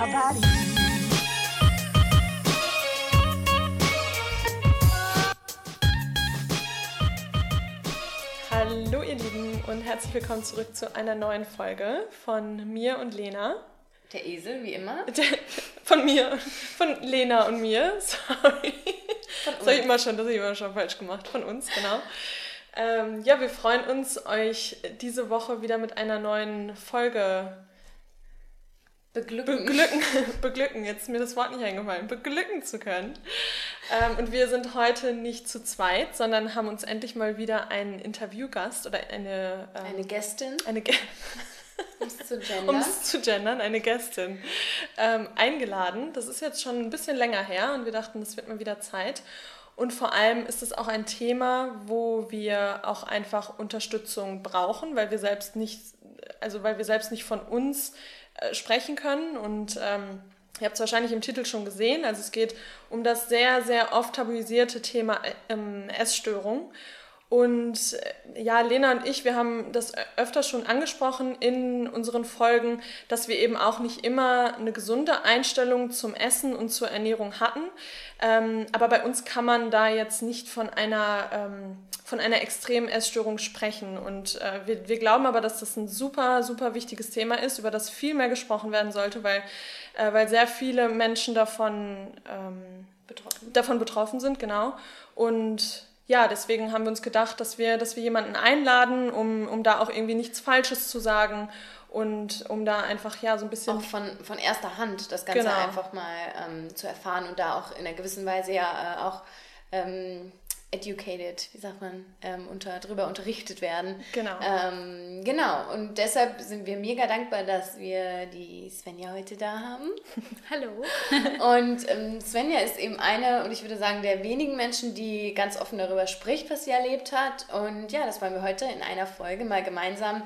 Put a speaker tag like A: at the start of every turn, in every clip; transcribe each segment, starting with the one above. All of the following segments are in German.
A: Hallo ihr Lieben und herzlich willkommen zurück zu einer neuen Folge von mir und Lena.
B: Der Esel, wie immer.
A: Von mir, von Lena und mir, sorry. Das habe ich immer schon, das habe ich immer schon falsch gemacht. Von uns, genau. Ähm, ja, wir freuen uns, euch diese Woche wieder mit einer neuen Folge
B: Beglücken.
A: beglücken, beglücken, jetzt ist mir das Wort nicht eingefallen, beglücken zu können. Ähm, und wir sind heute nicht zu zweit, sondern haben uns endlich mal wieder einen Interviewgast oder eine... Ähm,
B: Eine Gästin,
A: eine Ge
B: um es zu
A: um
B: gendern.
A: es zu gendern, eine Gästin ähm, eingeladen. Das ist jetzt schon ein bisschen länger her und wir dachten, das wird mal wieder Zeit. Und vor allem ist es auch ein Thema, wo wir auch einfach Unterstützung brauchen, weil wir selbst nicht, also weil wir selbst nicht von uns äh, sprechen können. Und ähm, ihr habt es wahrscheinlich im Titel schon gesehen. Also es geht um das sehr, sehr oft tabuisierte Thema äh, ähm, Essstörung. Und äh, ja, Lena und ich, wir haben das öfter schon angesprochen in unseren Folgen, dass wir eben auch nicht immer eine gesunde Einstellung zum Essen und zur Ernährung hatten. Ähm, aber bei uns kann man da jetzt nicht von einer, ähm, von einer extremen Essstörung sprechen. Und äh, wir, wir glauben aber, dass das ein super, super wichtiges Thema ist, über das viel mehr gesprochen werden sollte, weil, äh, weil sehr viele Menschen davon ähm,
B: Betroffen.
A: davon betroffen sind, genau. Und ja, deswegen haben wir uns gedacht, dass wir, dass wir jemanden einladen, um, um da auch irgendwie nichts Falsches zu sagen und um da einfach ja so ein bisschen.
B: Auch von, von erster Hand das Ganze
A: Genau.
B: einfach mal ähm, zu erfahren und da auch in einer gewissen Weise ja äh, auch ähm, educated, wie sagt man, ähm, unter, drüber unterrichtet werden.
A: Genau.
B: Ähm, genau, und deshalb sind wir mega dankbar, dass wir die Svenja heute da haben.
C: Hallo.
B: Und ähm, Svenja ist eben eine, und ich würde sagen, der wenigen Menschen, die ganz offen darüber spricht, was sie erlebt hat. Und ja, das wollen wir heute in einer Folge mal gemeinsam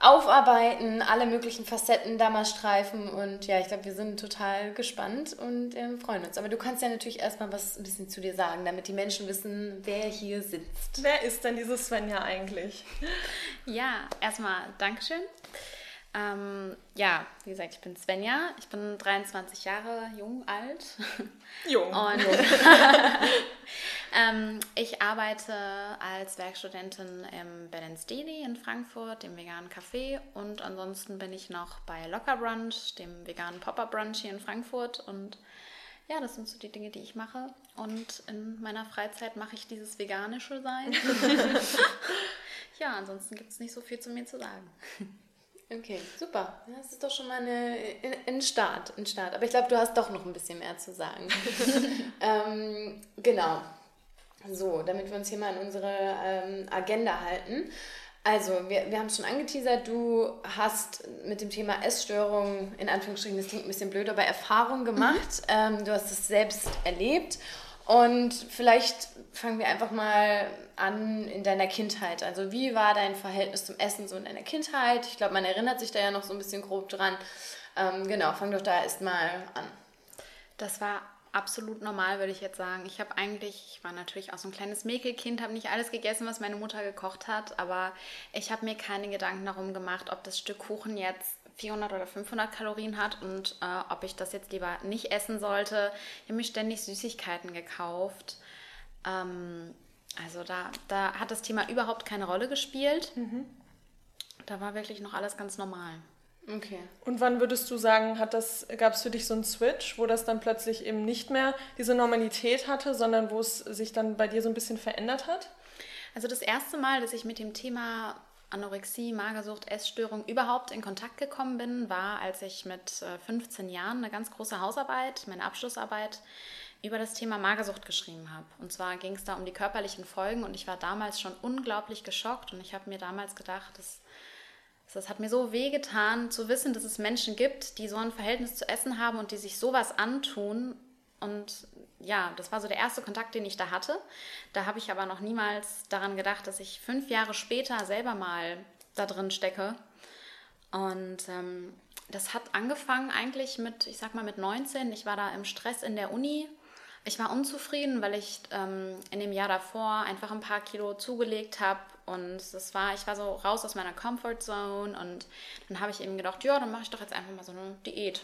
B: aufarbeiten, alle möglichen Facetten da mal streifen. Und ja, ich glaube, wir sind total gespannt und ähm, freuen uns. Aber du kannst ja natürlich erstmal was ein bisschen zu dir sagen, damit die Menschen wissen, wer hier sitzt.
A: Wer ist denn diese Svenja eigentlich?
C: Ja, erstmal Dankeschön. Ähm, ja, wie gesagt, ich bin Svenja. Ich bin 23 Jahre jung, alt.
A: Jung.
C: Und ähm, ich arbeite als Werkstudentin im Balance Daily in Frankfurt, dem veganen Café. Und ansonsten bin ich noch bei Locker Brunch, dem veganen Pop-Up Brunch hier in Frankfurt. Und ja, das sind so die Dinge, die ich mache. Und in meiner Freizeit mache ich dieses veganische Sein. ja, ansonsten gibt es nicht so viel zu mir zu sagen.
B: Okay, super. Das ist doch schon mal eine, ein, Start, ein Start. Aber ich glaube, du hast doch noch ein bisschen mehr zu sagen. ähm, genau. So, damit wir uns hier mal an unsere ähm, Agenda halten. Also, wir, wir haben es schon angeteasert, du hast mit dem Thema Essstörung, in Anführungsstrichen, das klingt ein bisschen blöd, aber Erfahrung gemacht. Ähm, du hast es selbst erlebt. Und vielleicht fangen wir einfach mal an in deiner Kindheit. Also wie war dein Verhältnis zum Essen so in deiner Kindheit? Ich glaube, man erinnert sich da ja noch so ein bisschen grob dran. Ähm, genau, fang doch da erstmal an.
C: Das war absolut normal, würde ich jetzt sagen. Ich habe eigentlich, ich war natürlich auch so ein kleines Mäkelkind, habe nicht alles gegessen, was meine Mutter gekocht hat, aber ich habe mir keine Gedanken darum gemacht, ob das Stück Kuchen jetzt 400 oder 500 Kalorien hat und äh, ob ich das jetzt lieber nicht essen sollte. Ich habe mir ständig Süßigkeiten gekauft. Ähm, also da, da hat das Thema überhaupt keine Rolle gespielt. Da war wirklich noch alles ganz normal.
B: Okay.
A: Und wann würdest du sagen, hat das, gab es für dich so einen Switch, wo das dann plötzlich eben nicht mehr diese Normalität hatte, sondern wo es sich dann bei dir so ein bisschen verändert hat?
C: Also das erste Mal, dass ich mit dem Thema Anorexie, Magersucht, Essstörung überhaupt in Kontakt gekommen bin, war, als ich mit äh, 15 Jahren eine ganz große Hausarbeit, meine Abschlussarbeit, über das Thema Magersucht geschrieben habe. Und zwar ging es da um die körperlichen Folgen und ich war damals schon unglaublich geschockt und ich habe mir damals gedacht, das, das hat mir so wehgetan zu wissen, dass es Menschen gibt, die so ein Verhältnis zu Essen haben und die sich sowas antun. Und ja, das war so der erste Kontakt, den ich da hatte. Da habe ich aber noch niemals daran gedacht, dass ich fünf Jahre später selber mal da drin stecke. Und ähm, das hat angefangen eigentlich mit, ich sag mal, mit 19. Ich war da im Stress in der Uni. Ich war unzufrieden, weil ich ähm, in dem Jahr davor einfach ein paar Kilo zugelegt habe Und das war, ich war so raus aus meiner Comfort Zone und dann habe ich eben gedacht, ja, dann mache ich doch jetzt einfach mal so eine Diät.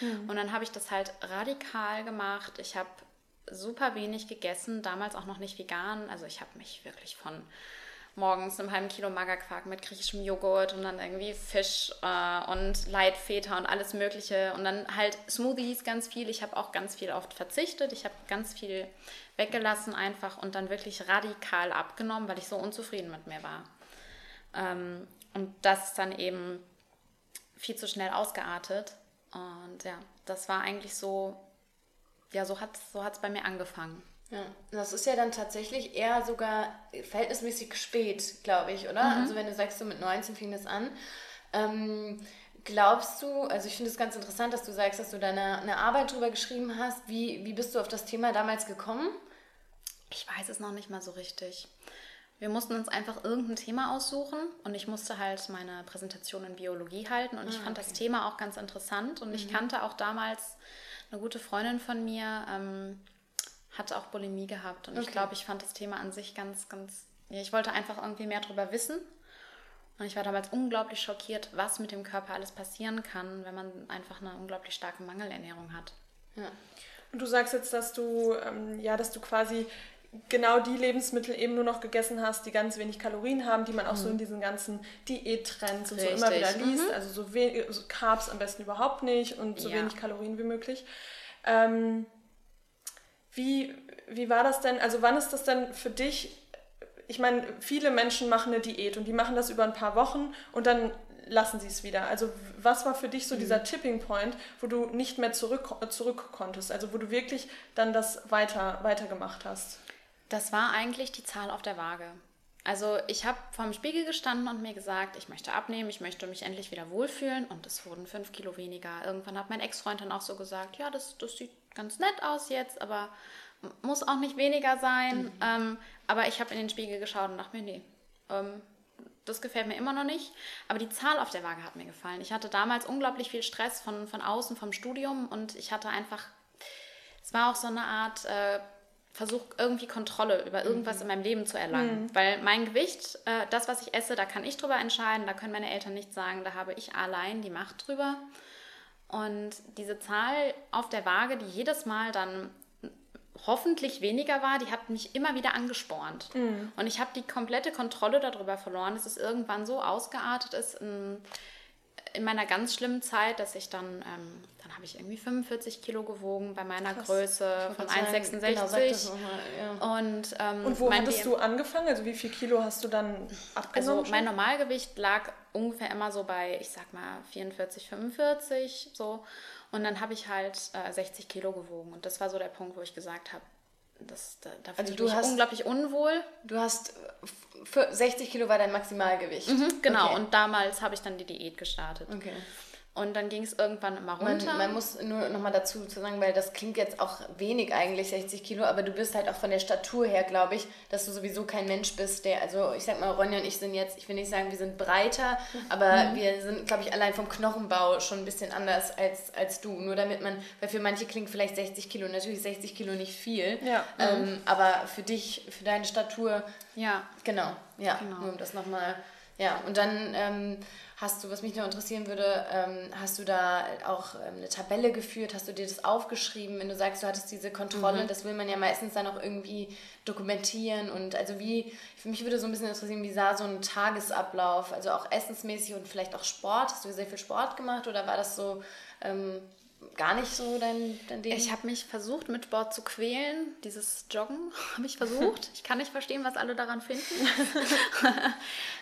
C: Mhm. Und dann habe ich das halt radikal gemacht. Ich habe super wenig gegessen, damals auch noch nicht vegan. Also ich habe mich wirklich von morgens einem halben Kilo Magerquark mit griechischem Joghurt und dann irgendwie Fisch äh, und Leitfeta und alles Mögliche und dann halt Smoothies ganz viel. Ich habe auch ganz viel oft verzichtet. Ich habe ganz viel weggelassen einfach und dann wirklich radikal abgenommen, weil ich so unzufrieden mit mir war. Ähm, und das ist dann eben viel zu schnell ausgeartet. Und ja, das war eigentlich so, ja, so hat es so hat's bei mir angefangen.
B: Ja, das ist ja dann tatsächlich eher sogar verhältnismäßig spät, glaube ich, oder? Mhm. Also wenn du sagst, so mit 19 fing das an. Ähm, glaubst du, also ich finde es ganz interessant, dass du sagst, dass du da eine, Arbeit drüber geschrieben hast. Wie, wie bist du auf das Thema damals gekommen?
C: Ich weiß es noch nicht mal so richtig. Wir mussten uns einfach irgendein Thema aussuchen und ich musste halt meine Präsentation in Biologie halten und ah, ich fand okay. das Thema auch ganz interessant und mhm. ich kannte auch damals eine gute Freundin von mir, ähm, hat auch Bulimie gehabt. Und okay. ich glaube, ich fand das Thema an sich ganz, ganz. Ja, ich wollte einfach irgendwie mehr darüber wissen. Und ich war damals unglaublich schockiert, was mit dem Körper alles passieren kann, wenn man einfach eine unglaublich starke Mangelernährung hat.
A: Ja. Und du sagst jetzt, dass du, ähm, ja, dass du quasi genau die Lebensmittel eben nur noch gegessen hast, die ganz wenig Kalorien haben, die man auch mhm. so in diesen ganzen Diättrends und so immer wieder liest. Mhm. Also so, so Carbs am besten überhaupt nicht und so ja. wenig Kalorien wie möglich. Ähm, wie, wie war das denn? Also wann ist das denn für dich? Ich meine, viele Menschen machen eine Diät und die machen das über ein paar Wochen und dann lassen sie es wieder. Also was war für dich so mhm. dieser Tipping Point, wo du nicht mehr zurück, zurück konntest? Also wo du wirklich dann das weiter, weiter gemacht hast?
C: Das war eigentlich die Zahl auf der Waage. Also ich habe vorm Spiegel gestanden und mir gesagt, ich möchte abnehmen, ich möchte mich endlich wieder wohlfühlen und es wurden fünf Kilo weniger. Irgendwann hat mein Ex-Freund dann auch so gesagt, ja, das, das sieht ganz nett aus jetzt, aber muss auch nicht weniger sein. Mhm. Ähm, aber ich habe in den Spiegel geschaut und dachte mir, nee, ähm, das gefällt mir immer noch nicht. Aber die Zahl auf der Waage hat mir gefallen. Ich hatte damals unglaublich viel Stress von, von außen, vom Studium und ich hatte einfach, es war auch so eine Art äh, Versuch, irgendwie Kontrolle über irgendwas mhm. in meinem Leben zu erlangen. Mhm. Weil mein Gewicht, äh, das, was ich esse, da kann ich drüber entscheiden, da können meine Eltern nicht sagen, da habe ich allein die Macht drüber. Und diese Zahl auf der Waage, die jedes Mal dann hoffentlich weniger war, die hat mich immer wieder angespornt. Mhm. Und ich habe die komplette Kontrolle darüber verloren, dass es irgendwann so ausgeartet ist in, in meiner ganz schlimmen Zeit, dass ich dann, ähm, dann habe ich irgendwie 45 Kilo gewogen bei meiner Krass. Größe von 1,66. Genau, ja. und, ähm,
A: und wo hattest du angefangen? Also wie viel Kilo hast du dann abgenommen?
C: Also mein Normalgewicht lag ungefähr immer so bei, ich sag mal, 44, 45 so. Und dann habe ich halt äh, 60 Kilo gewogen. Und das war so der Punkt, wo ich gesagt habe, das, da, da also du hast, unglaublich unwohl.
B: Du hast 60 Kilo war dein Maximalgewicht.
C: Mhm, genau, okay. und damals habe ich dann die Diät gestartet. Okay. Und dann ging es irgendwann immer runter.
B: Man, man muss nur noch mal dazu sagen, weil das klingt jetzt auch wenig eigentlich, 60 Kilo, aber du bist halt auch von der Statur her, glaube ich, dass du sowieso kein Mensch bist, der, also ich sag mal, Ronja und ich sind jetzt, ich will nicht sagen, wir sind breiter, aber mhm. wir sind, glaube ich, allein vom Knochenbau schon ein bisschen anders als, als du. Nur damit man, weil für manche klingt vielleicht 60 Kilo, natürlich 60 Kilo nicht viel, ja. ähm, mhm. aber für dich, für deine Statur, ja, genau, ja, genau. nur um das nochmal, ja, und dann... Ähm, Hast du, was mich noch interessieren würde, ähm, hast du da auch ähm, eine Tabelle geführt? Hast du dir das aufgeschrieben? Wenn du sagst, du hattest diese Kontrolle, mhm. das will man ja meistens dann auch irgendwie dokumentieren. Und also wie, für mich würde so ein bisschen interessieren, wie sah so ein Tagesablauf, also auch essensmäßig und vielleicht auch Sport? Hast du sehr viel Sport gemacht oder war das so, ähm, gar nicht so dein, dein Ding?
C: Ich habe mich versucht, mit Sport zu quälen. Dieses Joggen habe ich versucht. Ich kann nicht verstehen, was alle daran finden.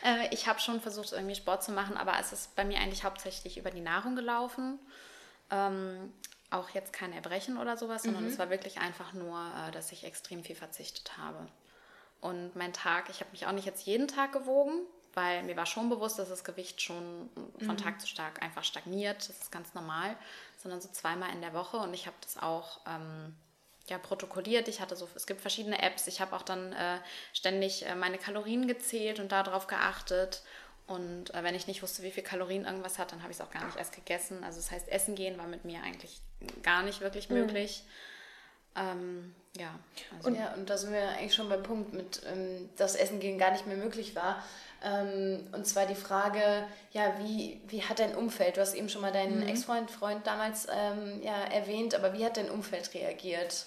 C: Äh, ich habe schon versucht, irgendwie Sport zu machen, aber es ist bei mir eigentlich hauptsächlich über die Nahrung gelaufen. Ähm, auch jetzt kein Erbrechen oder sowas, sondern mhm. es war wirklich einfach nur, äh, dass ich extrem viel verzichtet habe. Und mein Tag, ich habe mich auch nicht jetzt jeden Tag gewogen, weil mir war schon bewusst, dass das Gewicht schon von mhm. Tag zu Tag einfach stagniert. Das ist ganz normal sondern so zweimal in der Woche. Und ich habe das auch ähm, ja, protokolliert. Ich hatte so, es gibt verschiedene Apps. Ich habe auch dann äh, ständig äh, meine Kalorien gezählt und darauf geachtet. Und äh, wenn ich nicht wusste, wie viel Kalorien irgendwas hat, dann habe ich es auch gar nicht erst gegessen. Also das heißt, Essen gehen war mit mir eigentlich gar nicht wirklich mhm.
B: Ähm, ja. Also und, ja, und da sind wir eigentlich schon beim Punkt, mit ähm, dass Essen gehen gar nicht mehr möglich war. Ähm, und zwar die Frage, ja, wie, wie hat dein Umfeld, du hast eben schon mal deinen mhm. Ex-Freund, Freund damals ähm, ja, erwähnt, aber wie hat dein Umfeld reagiert?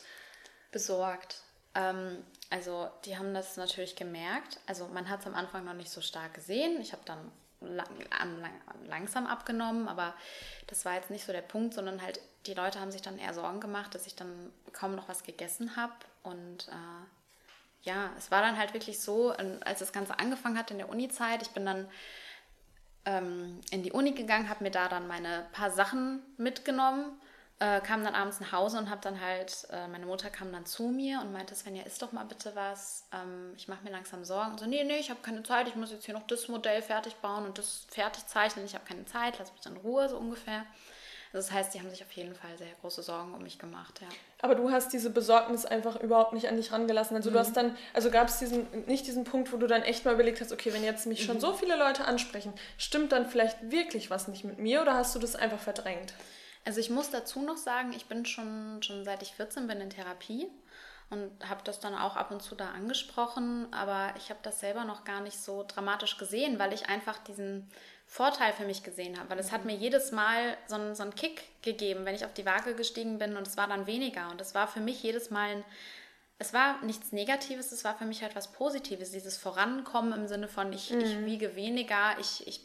C: Besorgt. Ähm, also die haben das natürlich gemerkt. Also man hat es am Anfang noch nicht so stark gesehen. Ich habe dann lang, langsam abgenommen, aber das war jetzt nicht so der Punkt, sondern halt die Leute haben sich dann eher Sorgen gemacht, dass ich dann kaum noch was gegessen habe und äh, ja, es war dann halt wirklich so, als das Ganze angefangen hat in der Uni-Zeit, ich bin dann ähm, in die Uni gegangen, habe mir da dann meine paar Sachen mitgenommen, äh, kam dann abends nach Hause und habe dann halt, äh, meine Mutter kam dann zu mir und meinte, Svenja, isst doch mal bitte was, ähm, ich mache mir langsam Sorgen. Und so, nee, nee, ich habe keine Zeit, ich muss jetzt hier noch das Modell fertig bauen und das fertig zeichnen, ich habe keine Zeit, lass mich in Ruhe, so ungefähr. Das heißt, die haben sich auf jeden Fall sehr große Sorgen um mich gemacht, ja.
A: Aber du hast diese Besorgnis einfach überhaupt nicht an dich rangelassen. Also mhm. du hast dann, also gab es diesen, nicht diesen Punkt, wo du dann echt mal überlegt hast, okay, wenn jetzt mich mhm. schon so viele Leute ansprechen, stimmt dann vielleicht wirklich was nicht mit mir oder hast du das einfach verdrängt?
C: Also ich muss dazu noch sagen, ich bin schon, schon seit ich 14 bin in Therapie und habe das dann auch ab und zu da angesprochen, aber ich habe das selber noch gar nicht so dramatisch gesehen, weil ich einfach diesen Vorteil für mich gesehen habe, weil es hat mhm. mir jedes Mal so einen, so einen Kick gegeben, wenn ich auf die Waage gestiegen bin und es war dann weniger. Und es war für mich jedes Mal ein, es war nichts Negatives, es war für mich halt was Positives, dieses Vorankommen im Sinne von, ich, mhm. ich wiege weniger, ich, ich,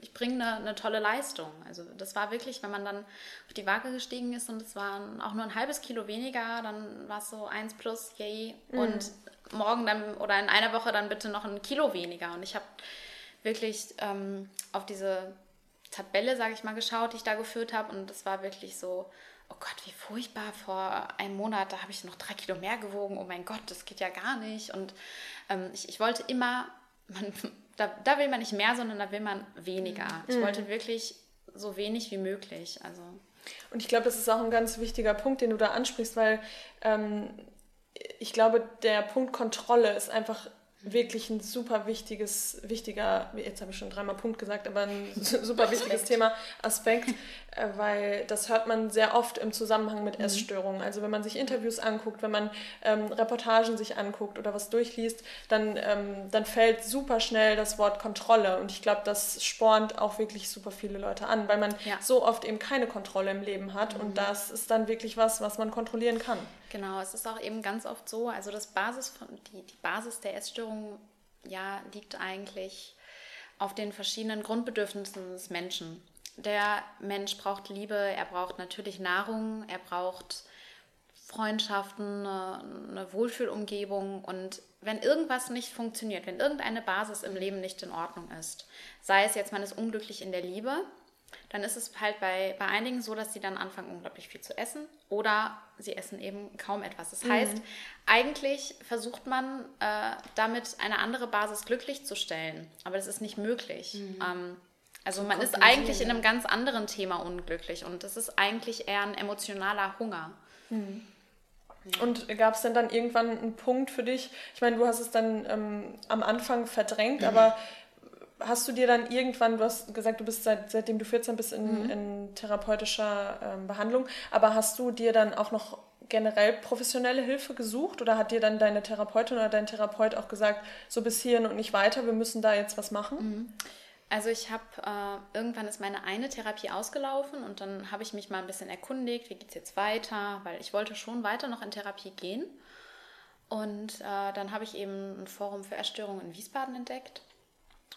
C: ich bringe eine, eine tolle Leistung. Also das war wirklich, wenn man dann auf die Waage gestiegen ist und es war auch nur ein halbes Kilo weniger, dann war es so eins plus, yay. Mhm. Und morgen dann oder in einer Woche dann bitte noch ein Kilo weniger. Und ich habe wirklich ähm, auf diese Tabelle, sage ich mal, geschaut, die ich da geführt habe. Und das war wirklich so, oh Gott, wie furchtbar. Vor einem Monat, da habe ich noch drei Kilo mehr gewogen. Oh mein Gott, das geht ja gar nicht. Und ähm, ich, ich wollte immer, man, da, da will man nicht mehr, sondern da will man weniger. Ich mhm. wollte wirklich so wenig wie möglich. Also.
A: Und ich glaube, das ist auch ein ganz wichtiger Punkt, den du da ansprichst, weil ähm, ich glaube, der Punkt Kontrolle ist einfach wirklich ein super wichtiges, wichtiger, jetzt habe ich schon dreimal Punkt gesagt, aber ein super wichtiges Thema, Aspekt, äh, weil das hört man sehr oft im Zusammenhang mit mhm. Essstörungen. Also wenn man sich Interviews anguckt, wenn man ähm, Reportagen sich anguckt oder was durchliest, dann, ähm, dann fällt super schnell das Wort Kontrolle. Und ich glaube, das spornt auch wirklich super viele Leute an, weil man ja. so oft eben keine Kontrolle im Leben hat. Mhm. Und das ist dann wirklich was, was man kontrollieren kann.
C: Genau, es ist auch eben ganz oft so, also das Basis von, die, die Basis der Essstörung ja, liegt eigentlich auf den verschiedenen Grundbedürfnissen des Menschen. Der Mensch braucht Liebe, er braucht natürlich Nahrung, er braucht Freundschaften, eine, eine Wohlfühlumgebung und wenn irgendwas nicht funktioniert, wenn irgendeine Basis im Leben nicht in Ordnung ist, sei es jetzt man ist unglücklich in der Liebe, dann ist es halt bei, bei einigen so, dass sie dann anfangen, unglaublich viel zu essen oder sie essen eben kaum etwas. Das mhm. heißt, eigentlich versucht man äh, damit eine andere Basis glücklich zu stellen, aber das ist nicht möglich. Mhm. Ähm, also man ist eigentlich in einem ganz anderen Thema unglücklich und das ist eigentlich eher ein emotionaler Hunger.
A: Mhm. Und gab es denn dann irgendwann einen Punkt für dich? Ich meine, du hast es dann ähm, am Anfang verdrängt, mhm. aber hast du dir dann irgendwann, du hast gesagt, du bist seit, seitdem du 14 bist in, mhm. in therapeutischer ähm, Behandlung, aber hast du dir dann auch noch generell professionelle Hilfe gesucht oder hat dir dann deine Therapeutin oder dein Therapeut auch gesagt, so bis hierhin und nicht weiter, wir müssen da jetzt was machen?
C: Mhm. Also ich habe, äh, irgendwann ist meine eine Therapie ausgelaufen und dann habe ich mich mal ein bisschen erkundigt, wie geht es jetzt weiter, weil ich wollte schon weiter noch in Therapie gehen. Und äh, dann habe ich eben ein Forum für Essstörungen in Wiesbaden entdeckt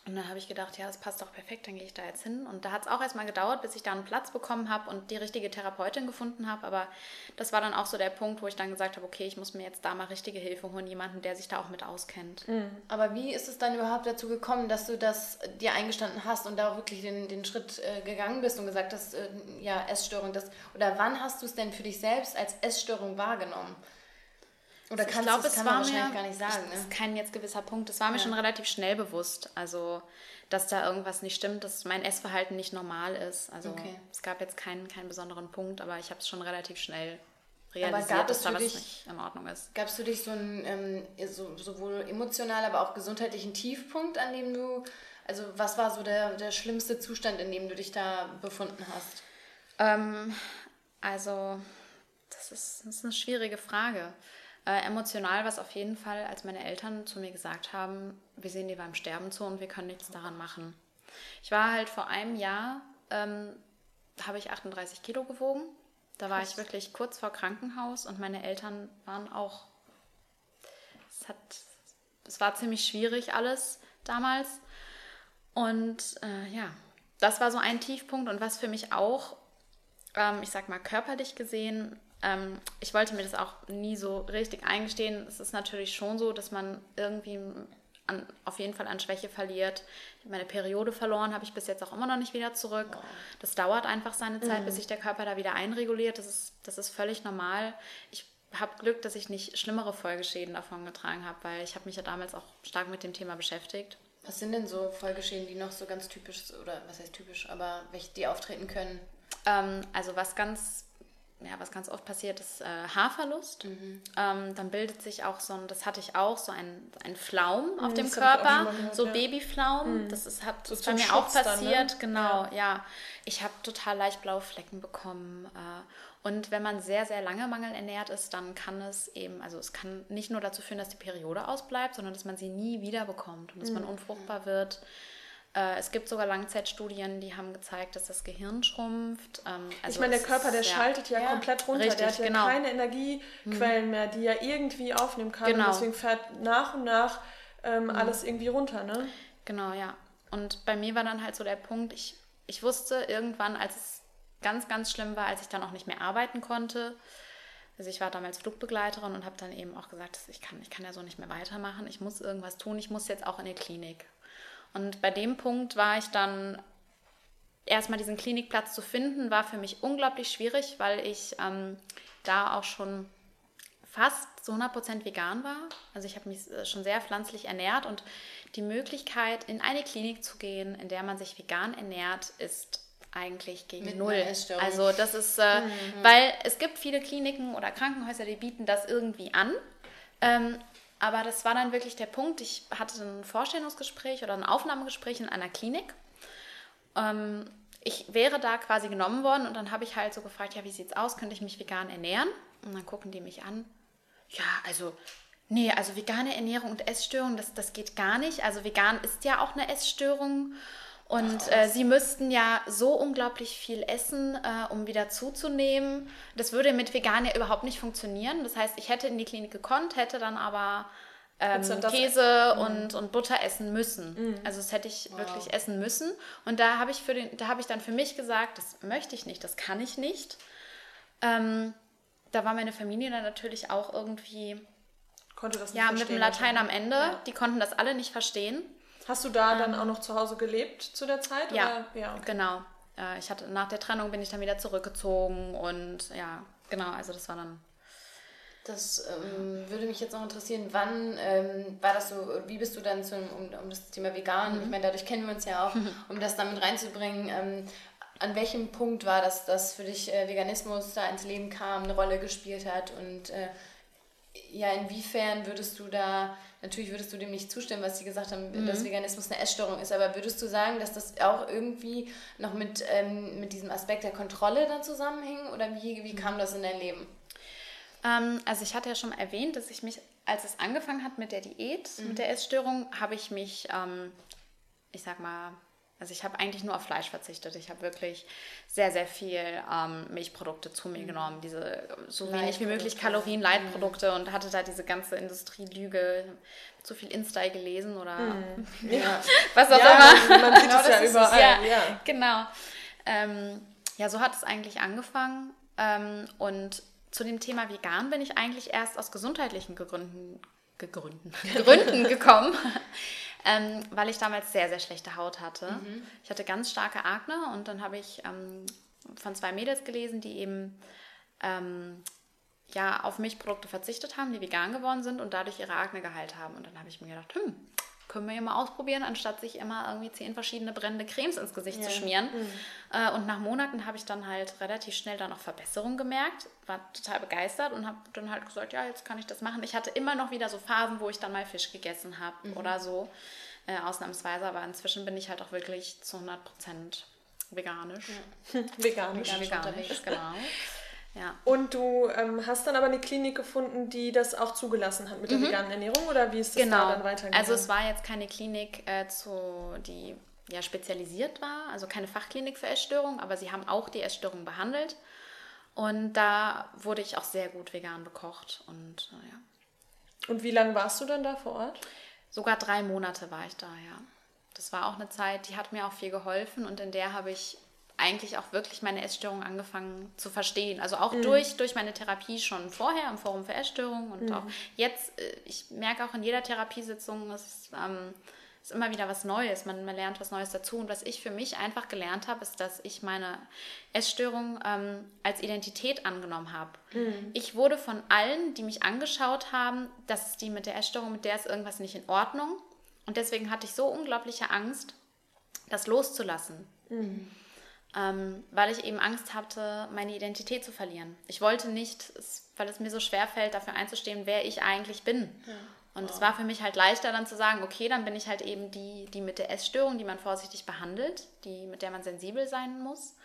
C: und dann habe ich gedacht, ja, das passt doch perfekt, dann gehe ich da jetzt hin. Und da hat es auch erstmal gedauert, bis ich da einen Platz bekommen habe und die richtige Therapeutin gefunden habe. Aber das war dann auch so der Punkt, wo ich dann gesagt habe, okay, ich muss mir jetzt da mal richtige Hilfe holen, jemanden, der sich da auch mit auskennt.
B: Mhm. Aber wie ist es dann überhaupt dazu gekommen, dass du das dir eingestanden hast und da auch wirklich den, den Schritt äh, gegangen bist und gesagt hast, äh, ja, Essstörung, das, oder wann hast du es denn für dich selbst als Essstörung wahrgenommen?
C: Oder kannst ich glaube, es kann war mir gar nicht sagen. Das ne? ist kein jetzt gewisser Punkt. Es war mir ja. schon relativ schnell bewusst, also dass da irgendwas nicht stimmt, dass mein Essverhalten nicht normal ist. Also okay. es gab jetzt keinen, keinen besonderen Punkt, aber ich habe es schon relativ schnell realisiert, dass da was dich, nicht in Ordnung ist.
B: Gab es für dich so einen ähm, so, sowohl emotional, aber auch gesundheitlichen Tiefpunkt, an dem du, also was war so der, der schlimmste Zustand, in dem du dich da befunden hast?
C: Ähm, also das ist, das ist eine schwierige Frage. Äh, emotional war es auf jeden Fall, als meine Eltern zu mir gesagt haben, wir sehen dir beim Sterben zu und wir können nichts daran machen. Ich war halt vor einem Jahr, ähm, habe ich 38 Kilo gewogen. Da war Krass. ich wirklich kurz vor Krankenhaus und meine Eltern waren auch, es hat, es war ziemlich schwierig alles damals. Und äh, ja, das war so ein Tiefpunkt und was für mich auch, ähm, ich sag mal körperlich gesehen, ähm, ich wollte mir das auch nie so richtig eingestehen. Es ist natürlich schon so, dass man irgendwie an, auf jeden Fall an Schwäche verliert. Meine Periode verloren, habe ich bis jetzt auch immer noch nicht wieder zurück. Wow. Das dauert einfach seine Zeit, mhm. bis sich der Körper da wieder einreguliert. Das ist, das ist völlig normal. Ich habe Glück, dass ich nicht schlimmere Folgeschäden davon getragen habe, weil ich habe mich ja damals auch stark mit dem Thema beschäftigt.
B: Was sind denn so Folgeschäden, die noch so ganz typisch, oder was heißt typisch, aber welche die auftreten können?
C: Ähm, also was ganz ja, was ganz oft passiert, ist äh, Haarverlust. Mhm. Ähm, dann bildet sich auch so ein, das hatte ich auch, so ein, ein Flaum auf mhm, dem Körper, gehört, so ja. Babyflaum. Mhm. Das ist, hat, das ist bei mir auch passiert, dann, ne? genau, ja. ja. Ich habe total leicht blaue Flecken bekommen. Äh, und wenn man sehr, sehr lange mangelernährt ist, dann kann es eben, also es kann nicht nur dazu führen, dass die Periode ausbleibt, sondern dass man sie nie wieder bekommt und dass man mhm. unfruchtbar wird. Äh, es gibt sogar Langzeitstudien, die haben gezeigt, dass das Gehirn schrumpft.
A: Ähm, also ich meine, der Körper, der ist, schaltet ja, ja, komplett runter. Richtig, der hat ja genau. keine Energiequellen mhm. mehr, die er irgendwie aufnehmen kann. Genau. Und deswegen fährt nach und nach ähm, mhm. alles irgendwie runter, ne?
C: Genau, ja. Und bei mir war dann halt so der Punkt, ich, ich wusste irgendwann, als es ganz, ganz schlimm war, als ich dann auch nicht mehr arbeiten konnte, also ich war damals Flugbegleiterin und habe dann eben auch gesagt, ich kann, ich kann ja so nicht mehr weitermachen, ich muss irgendwas tun, ich muss jetzt auch in die Klinik. Und bei dem Punkt war ich dann erstmal diesen Klinikplatz zu finden, war für mich unglaublich schwierig, weil ich ähm, da auch schon fast zu 100% vegan war. Also ich habe mich äh, schon sehr pflanzlich ernährt und die Möglichkeit, in eine Klinik zu gehen, in der man sich vegan ernährt, ist eigentlich gegen Mit null. Also das ist, äh, mhm. weil es gibt viele Kliniken oder Krankenhäuser, die bieten das irgendwie an. Ähm, aber das war dann wirklich der Punkt. Ich hatte ein Vorstellungsgespräch oder ein Aufnahmegespräch in einer Klinik. Ähm, ich wäre da quasi genommen worden und dann habe ich halt so gefragt, ja, wie sieht's aus? Könnte ich mich vegan ernähren? Und dann gucken die mich an. Ja, also Nee, also vegane Ernährung und Essstörung, das, das geht gar nicht. Also vegan ist ja auch eine Essstörung. Und äh, sie müssten ja so unglaublich viel essen, äh, um wieder zuzunehmen. Das würde mit vegan ja überhaupt nicht funktionieren. Das heißt, ich hätte in die Klinik gekonnt, hätte dann aber ähm, Käse und, und Butter essen müssen. Mhm. Also das hätte ich wow. wirklich essen müssen. Und da habe ich, für den, da hab ich dann für mich gesagt, das möchte ich nicht, das kann ich nicht. Ähm, da war meine Familie dann natürlich auch irgendwie...
A: Konnte das
C: nicht Ja, mit dem Latein am Ende. Ja. Die konnten das alle nicht verstehen.
A: Hast du da ähm, dann auch noch zu Hause gelebt zu der Zeit?
C: Ja, ja okay. genau. Äh, ich hatte, nach der Trennung bin ich dann wieder zurückgezogen und ja, genau, also das war dann.
B: Das ähm, würde mich jetzt noch interessieren, wann ähm, war das so, wie bist du dann zum, um, um das Thema vegan, mhm. ich meine, dadurch kennen wir uns ja auch, um das damit reinzubringen, ähm, an welchem Punkt war das, dass für dich äh, Veganismus da ins Leben kam, eine Rolle gespielt hat und äh, ja, inwiefern würdest du da Natürlich würdest du dem nicht zustimmen, was sie gesagt haben, mhm. dass Veganismus eine Essstörung ist, aber würdest du sagen, dass das auch irgendwie noch mit, ähm, mit diesem Aspekt der Kontrolle dann zusammenhing oder wie, wie kam das in dein Leben?
C: Ähm, also ich hatte ja schon erwähnt, dass ich mich, als es angefangen hat mit der Diät, mhm. mit der Essstörung, habe ich mich, ähm, ich sag mal, also ich habe eigentlich nur auf Fleisch verzichtet. Ich habe wirklich sehr, sehr viel ähm, Milchprodukte zu mir mhm. genommen. Diese so wenig wie möglich Kalorien, Leitprodukte mhm. und hatte da diese ganze Industrielüge. Zu viel Insta gelesen oder mhm. ja. was auch ja, immer. Man sieht genau, es ja überall. Ja, ja. Genau. Ähm, ja, so hat es eigentlich angefangen. Ähm, und zu dem Thema vegan bin ich eigentlich erst aus gesundheitlichen Gründen, Gründen, Gründen gekommen ähm, weil ich damals sehr, sehr schlechte Haut hatte. Mhm. Ich hatte ganz starke Akne und dann habe ich ähm, von zwei Mädels gelesen, die eben ähm, ja, auf Milchprodukte verzichtet haben, die vegan geworden sind und dadurch ihre Akne geheilt haben. Und dann habe ich mir gedacht, hm, können wir ja mal ausprobieren, anstatt sich immer irgendwie zehn verschiedene brennende Cremes ins Gesicht ja. zu schmieren. Mhm. Äh, und nach Monaten habe ich dann halt relativ schnell dann auch Verbesserungen gemerkt, war total begeistert und habe dann halt gesagt, ja, jetzt kann ich das machen. Ich hatte immer noch wieder so Phasen, wo ich dann mal Fisch gegessen habe mhm. oder so, äh, ausnahmsweise, aber inzwischen bin ich halt auch wirklich zu 100 Prozent veganisch.
A: Ja. veganisch.
C: veganisch, veganisch genau. Ja.
A: Und du ähm, hast dann aber eine Klinik gefunden, die das auch zugelassen hat mit der veganen Ernährung oder wie ist das
C: genau.
A: da dann weitergegangen?
C: Also es war jetzt keine Klinik, äh, zu, die ja spezialisiert war, also keine Fachklinik für Essstörungen, aber sie haben auch die Essstörung behandelt. Und da wurde ich auch sehr gut vegan bekocht. Und äh, ja.
A: Und wie lange warst du dann da vor Ort?
C: Sogar drei Monate war ich da, ja. Das war auch eine Zeit, die hat mir auch viel geholfen und in der habe ich eigentlich auch wirklich meine Essstörung angefangen zu verstehen. Also auch durch, durch meine Therapie schon vorher im Forum für Essstörungen und auch jetzt, äh, ich merke auch in jeder Therapiesitzung, es ist, ähm, ist immer wieder was Neues. Man, man lernt was Neues dazu. Und was ich für mich einfach gelernt habe, ist, dass ich meine Essstörung ähm, als Identität angenommen habe. Ich wurde von allen, die mich angeschaut haben, das ist die mit der Essstörung, mit der ist irgendwas nicht in Ordnung. Und deswegen hatte ich so unglaubliche Angst, das loszulassen. Ähm, weil ich eben Angst hatte, meine Identität zu verlieren. Ich wollte nicht, es, weil es mir so schwer fällt, dafür einzustehen, wer ich eigentlich bin. Und es war für mich halt leichter dann zu sagen, okay, dann bin ich halt eben die, die mit der Essstörung, die man vorsichtig behandelt, die, mit der man sensibel sein muss.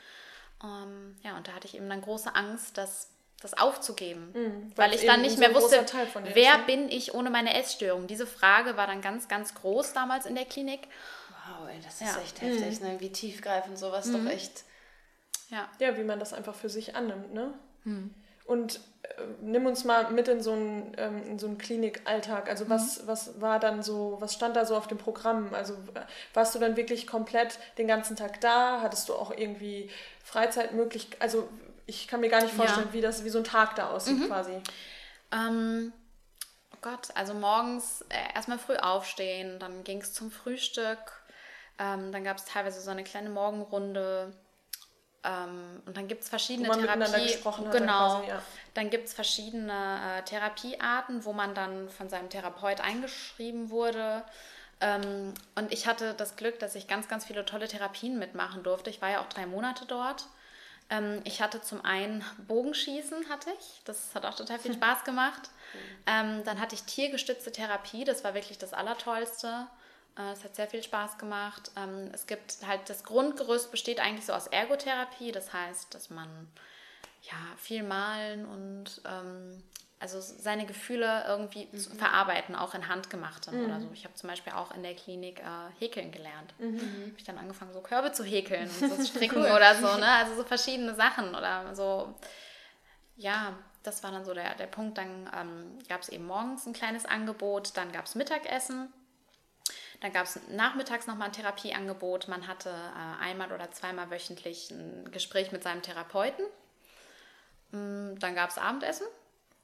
C: Ähm, ja, und da hatte ich eben dann große Angst, das, das aufzugeben.
A: weil
C: weil
A: es
C: ich dann nicht mehr wusste, wer
A: ne?
C: bin ich ohne meine Essstörung? Diese Frage war dann ganz, ganz groß damals in der Klinik.
B: Wow, ey, das ist
C: Ja. Mhm.
B: echt heftig, ne? Wie tiefgreifend sowas doch echt.
C: Ja.
A: Ja, wie man das einfach für sich annimmt, ne? Und äh, nimm uns mal mit in so einen, ähm, in so einen Klinikalltag. Also was, was war dann so, was stand da so auf dem Programm? Also äh, warst du dann wirklich komplett den ganzen Tag da? Hattest du auch irgendwie Freizeitmöglichkeiten? Also ich kann mir gar nicht vorstellen,
C: Ja.
A: wie das, wie so ein Tag da aussieht quasi.
C: Ähm, oh Gott, also morgens äh, erstmal früh aufstehen, dann ging es zum Frühstück, ähm, dann gab es teilweise so eine kleine Morgenrunde. Ähm, und dann gibt es verschiedene
A: Wo man miteinander
C: Therapie.
A: gesprochen hat dann
C: Genau.
A: quasi, ja.
C: Dann gibt es verschiedene äh, Therapiearten, wo man dann von seinem Therapeut eingeschrieben wurde. Ähm, und ich hatte das Glück, dass ich ganz, ganz viele tolle Therapien mitmachen durfte. Ich war ja auch drei Monate dort. Ähm, ich hatte zum einen Bogenschießen, hatte ich. Das hat auch total viel Spaß gemacht. Ähm, dann hatte ich tiergestützte Therapie. Das war wirklich das Allertollste. Äh, Es hat sehr viel Spaß gemacht. Ähm, Es gibt halt, das Grundgerüst besteht eigentlich so aus Ergotherapie. Das heißt, dass man ja, viel malen und ähm, also seine Gefühle irgendwie zu verarbeiten, auch in Handgemachtem oder so. Ich habe zum Beispiel auch in der Klinik äh, häkeln gelernt. Habe ich dann angefangen, so Körbe zu häkeln und so stricken oder so, ne? Also so verschiedene Sachen oder so. Ja, das war dann so der, der Punkt. Dann ähm, gab es eben morgens ein kleines Angebot, dann gab es Mittagessen. Dann gab es nachmittags nochmal ein Therapieangebot. Man hatte äh, einmal oder zweimal wöchentlich ein Gespräch mit seinem Therapeuten. Mm, Dann gab es Abendessen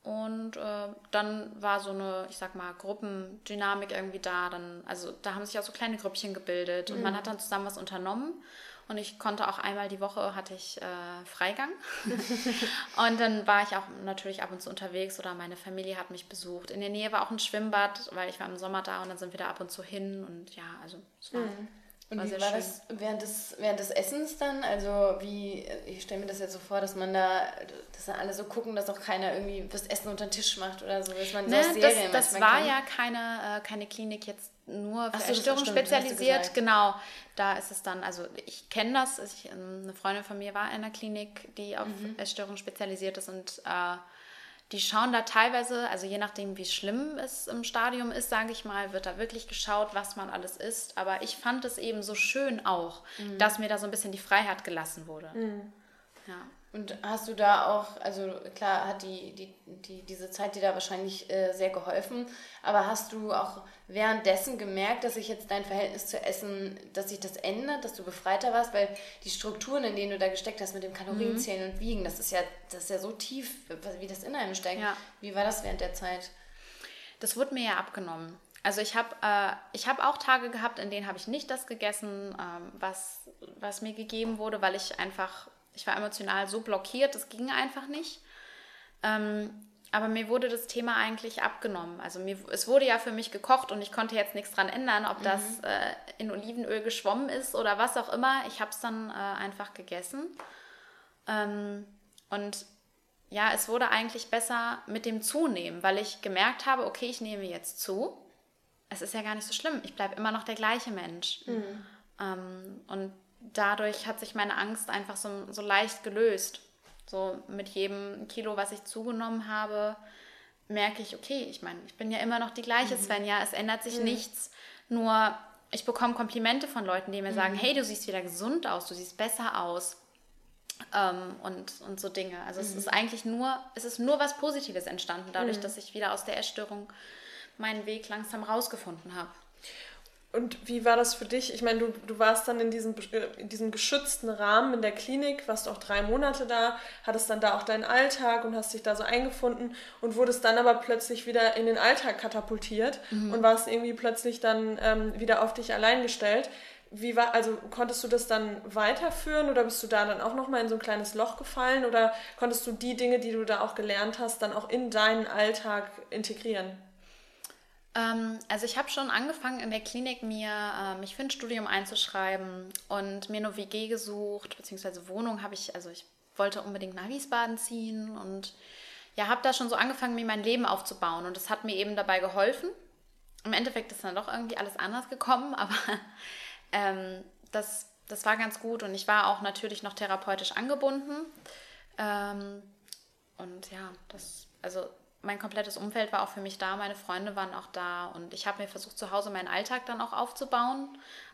C: und äh, dann war so eine, ich sag mal, Gruppendynamik irgendwie da. Dann, also da haben sich auch so kleine Grüppchen gebildet und man hat dann zusammen was unternommen. Und ich konnte auch einmal die Woche hatte ich äh, Freigang. und dann war ich auch natürlich ab und zu unterwegs oder meine Familie hat mich besucht. In der Nähe war auch ein Schwimmbad, weil ich war im Sommer da und dann sind wir da ab und zu hin. Und ja, also es war,
B: Und
C: war
B: wie war
C: schön.
B: das während des, während des Essens dann? Also wie, ich stelle mir das jetzt so vor, dass man da, dass dann alle so gucken, dass auch keiner irgendwie das Essen unter den Tisch macht oder so, dass man so
C: Ne,
B: aus
C: das, das war
B: kennt.
C: ja keine, äh, keine Klinik jetzt nur für
B: so,
C: Essstörungen spezialisiert. Genau, da ist es dann, also ich kenne das, ich, ähm, eine Freundin von mir war in einer Klinik, die auf
B: Mhm.
C: Essstörungen spezialisiert ist und äh, die schauen da teilweise, also je nachdem, wie schlimm es im Stadium ist, sage ich mal, wird da wirklich geschaut, was man alles isst. Aber ich fand es eben so schön auch,
B: Mhm.
C: dass mir da so ein bisschen die Freiheit gelassen wurde. Ja.
B: Und hast du da auch, also klar hat die, die, die, diese Zeit dir da wahrscheinlich äh, sehr geholfen, aber hast du auch währenddessen gemerkt, dass sich jetzt dein Verhältnis zu Essen, dass sich das ändert, dass du befreiter warst, weil die Strukturen, in denen du da gesteckt hast mit dem Kalorienzählen und Wiegen, das ist ja, das ist ja so tief, wie das in einem steckt.
C: Ja.
B: Wie war das während der Zeit?
C: Das wurde mir ja abgenommen. Also ich habe äh, ich hab auch Tage gehabt, in denen habe ich nicht das gegessen, ähm, was, was mir gegeben wurde, weil ich einfach, ich war emotional so blockiert, das ging einfach nicht. Ähm, aber mir wurde das Thema eigentlich abgenommen. Also mir, es wurde ja für mich gekocht und ich konnte jetzt nichts dran ändern, ob das äh, in Olivenöl geschwommen ist oder was auch immer. Ich habe es dann äh, einfach gegessen. Ähm, und ja, es wurde eigentlich besser mit dem Zunehmen, weil ich gemerkt habe, okay, ich nehme jetzt zu. Es ist ja gar nicht so schlimm. Ich bleibe immer noch der gleiche Mensch. Ähm, und dadurch hat sich meine Angst einfach so, so leicht gelöst. So mit jedem Kilo, was ich zugenommen habe, merke ich, okay, ich meine, ich bin ja immer noch die gleiche mhm. Svenja, es ändert sich mhm. nichts. Nur ich bekomme Komplimente von Leuten, die mir mhm. sagen, hey, du siehst wieder gesund aus, du siehst besser aus. Ähm, und, und so Dinge. Also mhm. es ist eigentlich nur, es ist nur was Positives entstanden, dadurch, mhm. dass ich wieder aus der Essstörung meinen Weg langsam rausgefunden habe.
A: Und wie war das für dich? Ich meine, du, du warst dann in diesem, in diesem geschützten Rahmen in der Klinik, warst auch drei Monate da, hattest dann da auch deinen Alltag und hast dich da so eingefunden und wurdest dann aber plötzlich wieder in den Alltag katapultiert mhm. und warst irgendwie plötzlich dann ähm, wieder auf dich allein gestellt. Wie war, also konntest du das dann weiterführen oder bist du da dann auch nochmal in so ein kleines Loch gefallen oder konntest du die Dinge, die du da auch gelernt hast, dann auch in deinen Alltag integrieren?
C: Ähm, also ich habe schon angefangen in der Klinik mir äh, mich für ein Studium einzuschreiben und mir eine WG gesucht, beziehungsweise Wohnung habe ich, also ich wollte unbedingt nach Wiesbaden ziehen und ja, habe da schon so angefangen, mir mein Leben aufzubauen und das hat mir eben dabei geholfen. Im Endeffekt ist dann doch irgendwie alles anders gekommen, aber ähm, das, das war ganz gut und ich war auch natürlich noch therapeutisch angebunden. Ähm, und ja, das, also mein komplettes Umfeld war auch für mich da, meine Freunde waren auch da und ich habe mir versucht, zu Hause meinen Alltag dann auch aufzubauen.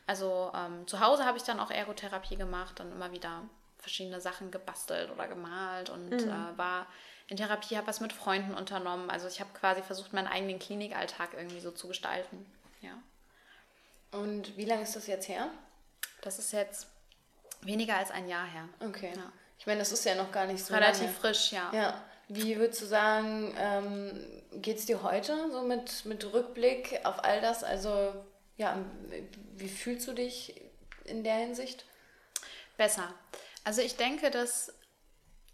C: Also ähm, zu Hause habe ich dann auch Ergotherapie gemacht und immer wieder verschiedene Sachen gebastelt oder gemalt und mhm. äh, war in Therapie, habe was mit Freunden unternommen. Also ich habe quasi versucht, meinen eigenen Klinikalltag irgendwie so zu gestalten. Ja.
B: Und wie lange ist das jetzt her?
C: Das ist jetzt weniger als ein Jahr her.
B: Okay. Ja. Ich meine, das ist ja noch gar nicht so
C: Relativ
B: lange.
C: frisch, ja.
B: Ja. Wie würdest du sagen, ähm, geht es dir heute so mit, mit Rückblick auf all das? Also, ja, wie fühlst du dich in der Hinsicht?
C: Besser. Also ich denke, dass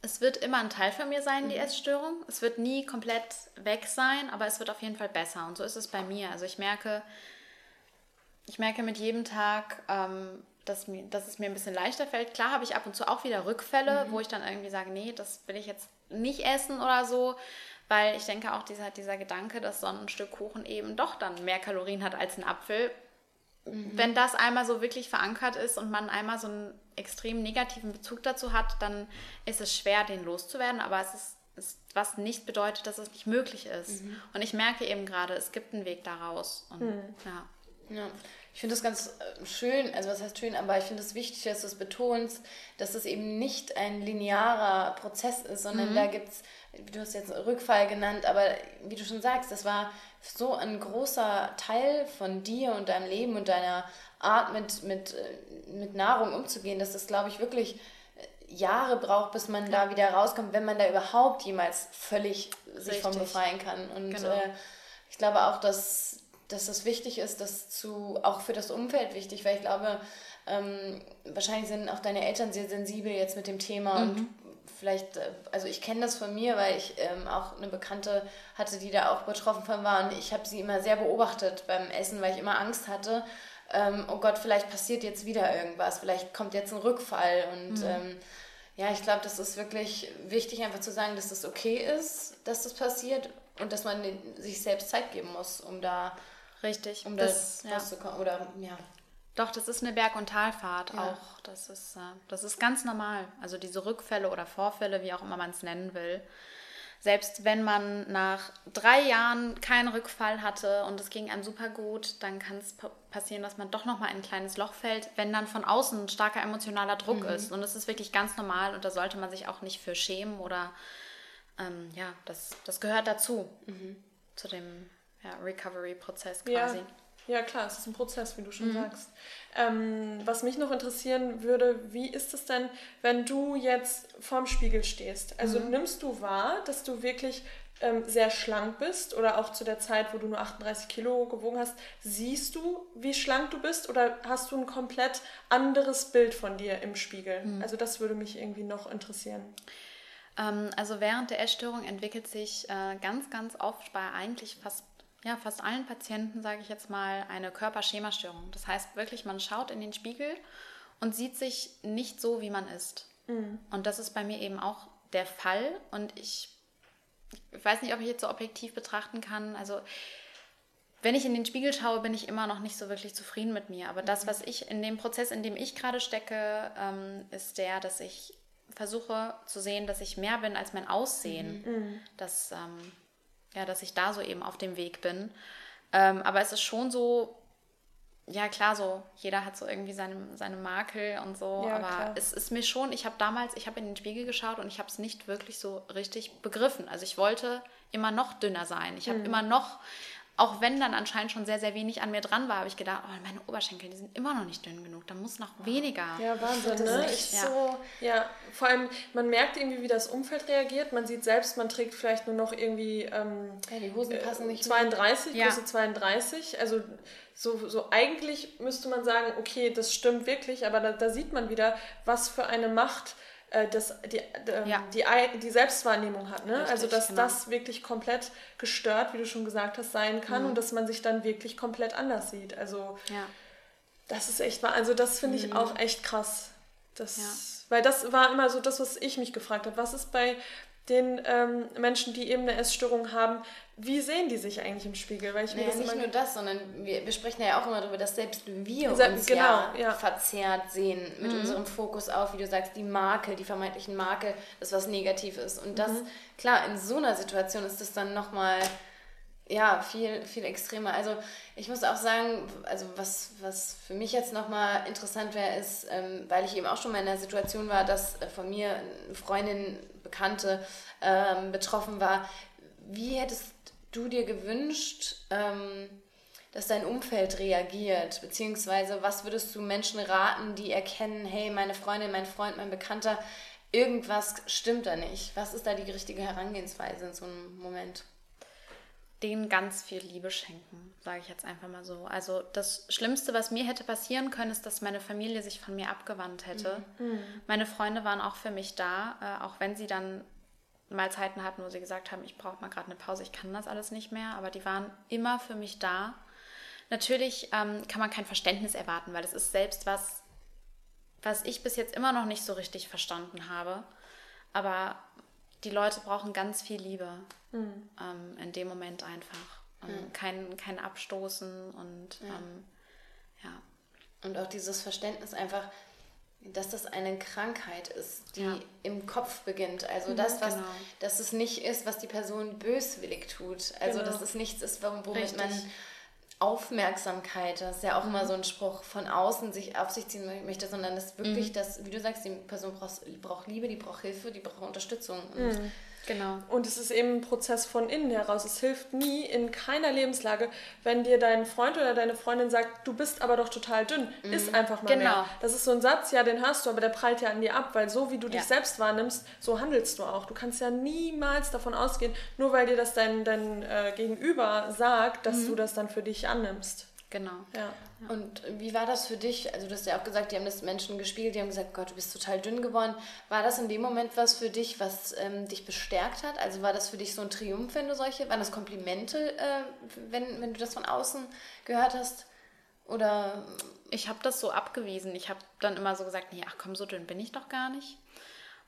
C: es wird immer ein Teil von mir sein, die mhm. Essstörung. Es wird nie komplett weg sein, aber es wird auf jeden Fall besser. Und so ist es bei mir. Also ich merke, ich merke mit jedem Tag, ähm, dass, mir, dass es mir ein bisschen leichter fällt. Klar habe ich ab und zu auch wieder Rückfälle, mhm. wo ich dann irgendwie sage, nee, das will ich jetzt nicht essen oder so, weil ich denke auch dieser, dieser Gedanke, dass so ein Stück Kuchen eben doch dann mehr Kalorien hat als ein Apfel, mhm. wenn das einmal so wirklich verankert ist und man einmal so einen extrem negativen Bezug dazu hat, dann ist es schwer, den loszuwerden, aber es ist, ist was nicht bedeutet, dass es nicht möglich ist. Mhm. Und ich merke eben gerade, es gibt einen Weg daraus. Und, mhm.
B: ja. Ja, ich finde das ganz äh, schön, also was heißt schön, aber ich finde es wichtig, dass du es betonst, dass es eben nicht ein linearer Prozess ist, sondern mhm. da gibt es, du hast jetzt Rückfall genannt, aber wie du schon sagst, das war so ein großer Teil von dir und deinem Leben und deiner Art mit, mit, äh, mit Nahrung umzugehen, dass das, glaube ich, wirklich äh, Jahre braucht, bis man da wieder rauskommt, wenn man da überhaupt jemals völlig sich Richtig. von befreien kann. Und genau. äh, ich glaube auch, dass dass das wichtig ist, das zu, auch für das Umfeld wichtig, weil ich glaube, ähm, wahrscheinlich sind auch deine Eltern sehr sensibel jetzt mit dem Thema mhm. und vielleicht, äh, also ich kenne das von mir, weil ich ähm, auch eine Bekannte hatte, die da auch betroffen von war und ich habe sie immer sehr beobachtet beim Essen, weil ich immer Angst hatte, ähm, oh Gott, vielleicht passiert jetzt wieder irgendwas, vielleicht kommt jetzt ein Rückfall und mhm. ähm, ja, ich glaube, das ist wirklich wichtig, einfach zu sagen, dass das okay ist, dass das passiert und dass man sich selbst Zeit geben muss, um da
C: Richtig.
B: Um das, das rauszukommen. Oder ja.
C: Doch, das ist eine Berg- und Talfahrt ja. auch. Das ist, äh, das ist ganz normal. Also diese Rückfälle oder Vorfälle, wie auch immer man es nennen will. Selbst wenn man nach drei Jahren keinen Rückfall hatte und es ging einem super gut, dann kann es passieren, dass man doch nochmal in ein kleines Loch fällt, wenn dann von außen ein starker emotionaler Druck mhm. ist. Und das ist wirklich ganz normal und da sollte man sich auch nicht für schämen oder ähm, ja, das, das gehört dazu, mhm. zu dem ja, Recovery-Prozess quasi.
A: Ja. Ja, klar, es ist ein Prozess, wie du schon mhm. sagst. Ähm, was mich noch interessieren würde, wie ist es denn, wenn du jetzt vorm Spiegel stehst? Also mhm. nimmst du wahr, dass du wirklich ähm, sehr schlank bist oder auch zu der Zeit, wo du nur 38 Kilo gewogen hast, siehst du, wie schlank du bist oder hast du ein komplett anderes Bild von dir im Spiegel? Mhm. Also das würde mich irgendwie noch interessieren.
C: Ähm, also während der Essstörung entwickelt sich äh, ganz, ganz oft bei eigentlich fast ja, fast allen Patienten, sage ich jetzt mal, eine Körperschemastörung. Das heißt wirklich, man schaut in den Spiegel und sieht sich nicht so, wie man ist. Mhm. Und das ist bei mir eben auch der Fall. Und ich, ich weiß nicht, ob ich jetzt so objektiv betrachten kann. Also wenn ich in den Spiegel schaue, bin ich immer noch nicht so wirklich zufrieden mit mir. Aber das, mhm. was ich in dem Prozess, in dem ich gerade stecke, ähm, ist der, dass ich versuche zu sehen, dass ich mehr bin als mein Aussehen. Mhm. Dass, ähm, ja, dass ich da so eben auf dem Weg bin. Ähm, aber es ist schon so, ja klar, so jeder hat so irgendwie seine, seine Makel und so, ja, aber klar. es ist mir schon, ich habe damals, ich habe in den Spiegel geschaut und ich habe es nicht wirklich so richtig begriffen. Also ich wollte immer noch dünner sein. Ich habe mhm. immer noch auch wenn dann anscheinend schon sehr, sehr wenig an mir dran war, habe ich gedacht, oh, meine Oberschenkel, die sind immer noch nicht dünn genug, da muss noch weniger.
A: Ja, Wahnsinn, ne? Echt, ja. So, ja, vor allem, man merkt irgendwie, wie das Umfeld reagiert. Man sieht selbst, man trägt vielleicht nur noch irgendwie ähm,
B: ja, die Hosen passen nicht
A: 32, mehr. Größe 32. Also so, so eigentlich müsste man sagen, okay, das stimmt wirklich, aber da, da sieht man wieder, was für eine Macht äh, das, die, ähm, ja. die, die Selbstwahrnehmung hat. Ne? Richtig, also dass genau. das wirklich komplett gestört, wie du schon gesagt hast, sein kann mhm. und dass man sich dann wirklich komplett anders sieht. Also ja. das ist echt wahr. Also das finde ich mhm. auch echt krass. Das, ja. Weil das war immer so das, was ich mich gefragt habe. Was ist bei den ähm, Menschen, die eben eine Essstörung haben, wie sehen die sich eigentlich im Spiegel?
B: Weil ich naja, das nicht nur das, sondern wir, wir sprechen ja auch immer darüber, dass selbst wir uns genau, ja, ja, verzerrt sehen mit mhm. unserem Fokus auf, wie du sagst, die Makel, die vermeintlichen Makel, das was negativ ist. Und das, mhm. klar, in so einer Situation ist das dann nochmal ja, viel, viel extremer. Also ich muss auch sagen, also was, was für mich jetzt nochmal interessant wäre, ist, ähm, weil ich eben auch schon mal in der Situation war, dass von mir eine Freundin, Bekannte ähm, betroffen war, wie hättest du dir gewünscht, ähm, dass dein Umfeld reagiert? Beziehungsweise was würdest du Menschen raten, die erkennen, hey, meine Freundin, mein Freund, mein Bekannter, irgendwas stimmt da nicht? Was ist da die richtige Herangehensweise in so einem Moment?
C: Denen ganz viel Liebe schenken, sage ich jetzt einfach mal so. Also das Schlimmste, was mir hätte passieren können, ist, dass meine Familie sich von mir abgewandt hätte. Mhm. Meine Freunde waren auch für mich da, äh, auch wenn sie dann mal Zeiten hatten, wo sie gesagt haben, ich brauche mal gerade eine Pause, ich kann das alles nicht mehr, aber die waren immer für mich da. Natürlich ähm, kann man kein Verständnis erwarten, weil es ist selbst was, was ich bis jetzt immer noch nicht so richtig verstanden habe. Aber die Leute brauchen ganz viel Liebe mhm. ähm, in dem Moment einfach. Mhm. Kein, kein Abstoßen und ja. Ähm, ja.
B: Und auch dieses Verständnis einfach, dass das eine Krankheit ist, die ja. im Kopf beginnt. Also mhm, das, was, genau. dass es nicht ist, was die Person böswillig tut. Also genau. dass es nichts ist, womit Richtig. man Aufmerksamkeit, das ist ja auch mhm. immer so ein Spruch, von außen sich auf sich ziehen möchte, sondern das wirklich mhm. das, wie du sagst, die Person braucht, braucht Liebe, die braucht Hilfe, die braucht Unterstützung. Und
A: mhm. Genau. Und es ist eben ein Prozess von innen heraus. Es hilft nie in keiner Lebenslage, wenn dir dein Freund oder deine Freundin sagt, du bist aber doch total dünn. Mhm. Ist einfach mal genau. mehr. Das ist so ein Satz, ja, den hast du, aber der prallt ja an dir ab, weil so wie du ja. dich selbst wahrnimmst, so handelst du auch. Du kannst ja niemals davon ausgehen, nur weil dir das dein, dein äh, Gegenüber sagt, dass mhm. du das dann für dich annimmst.
C: Genau.
B: Ja. Und wie war das für dich? Also, du hast ja auch gesagt, die haben das Menschen gespielt, die haben gesagt, Gott, du bist total dünn geworden. War das in dem Moment was für dich, was ähm, dich bestärkt hat? Also, war das für dich so ein Triumph, wenn du solche, waren das Komplimente, äh, wenn, wenn du das von außen gehört hast? Oder.
C: Ich habe das so abgewiesen. Ich habe dann immer so gesagt, nee, ach komm, so dünn bin ich doch gar nicht.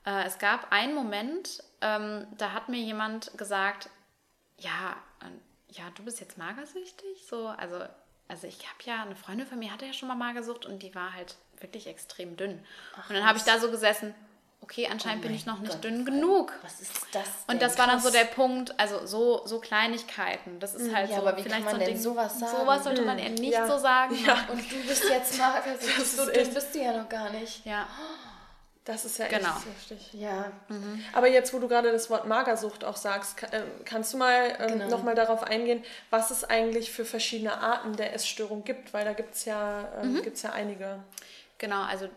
C: Äh, es gab einen Moment, ähm, da hat mir jemand gesagt, ja, äh, ja, du bist jetzt magersüchtig? So, also also ich habe ja, eine Freundin von mir hatte ja schon mal Magersucht und die war halt wirklich extrem dünn. Ach, und dann habe ich da so gesessen, okay, anscheinend oh bin ich noch nicht Gott. dünn genug.
B: Was ist das? Denn?
C: Und das war dann so der Punkt, also so, so Kleinigkeiten. Das ist hm, halt ja, so,
B: aber wie vielleicht kann man so denn Ding, sowas sagen?
C: Sowas sollte man eher nicht ja. so sagen.
B: Ja. Und du bist jetzt magersüchtig, so dünn bist du ja noch gar nicht.
C: Ja.
A: Das ist ja
B: genau.
A: echt heftig.
B: Ja.
A: Mhm. Aber jetzt, wo du gerade das Wort Magersucht auch sagst, äh, kannst du mal ähm, genau. nochmal darauf eingehen, was es eigentlich für verschiedene Arten der Essstörung gibt? Weil da gibt es ja, ähm, mhm. ja einige.
C: Genau, also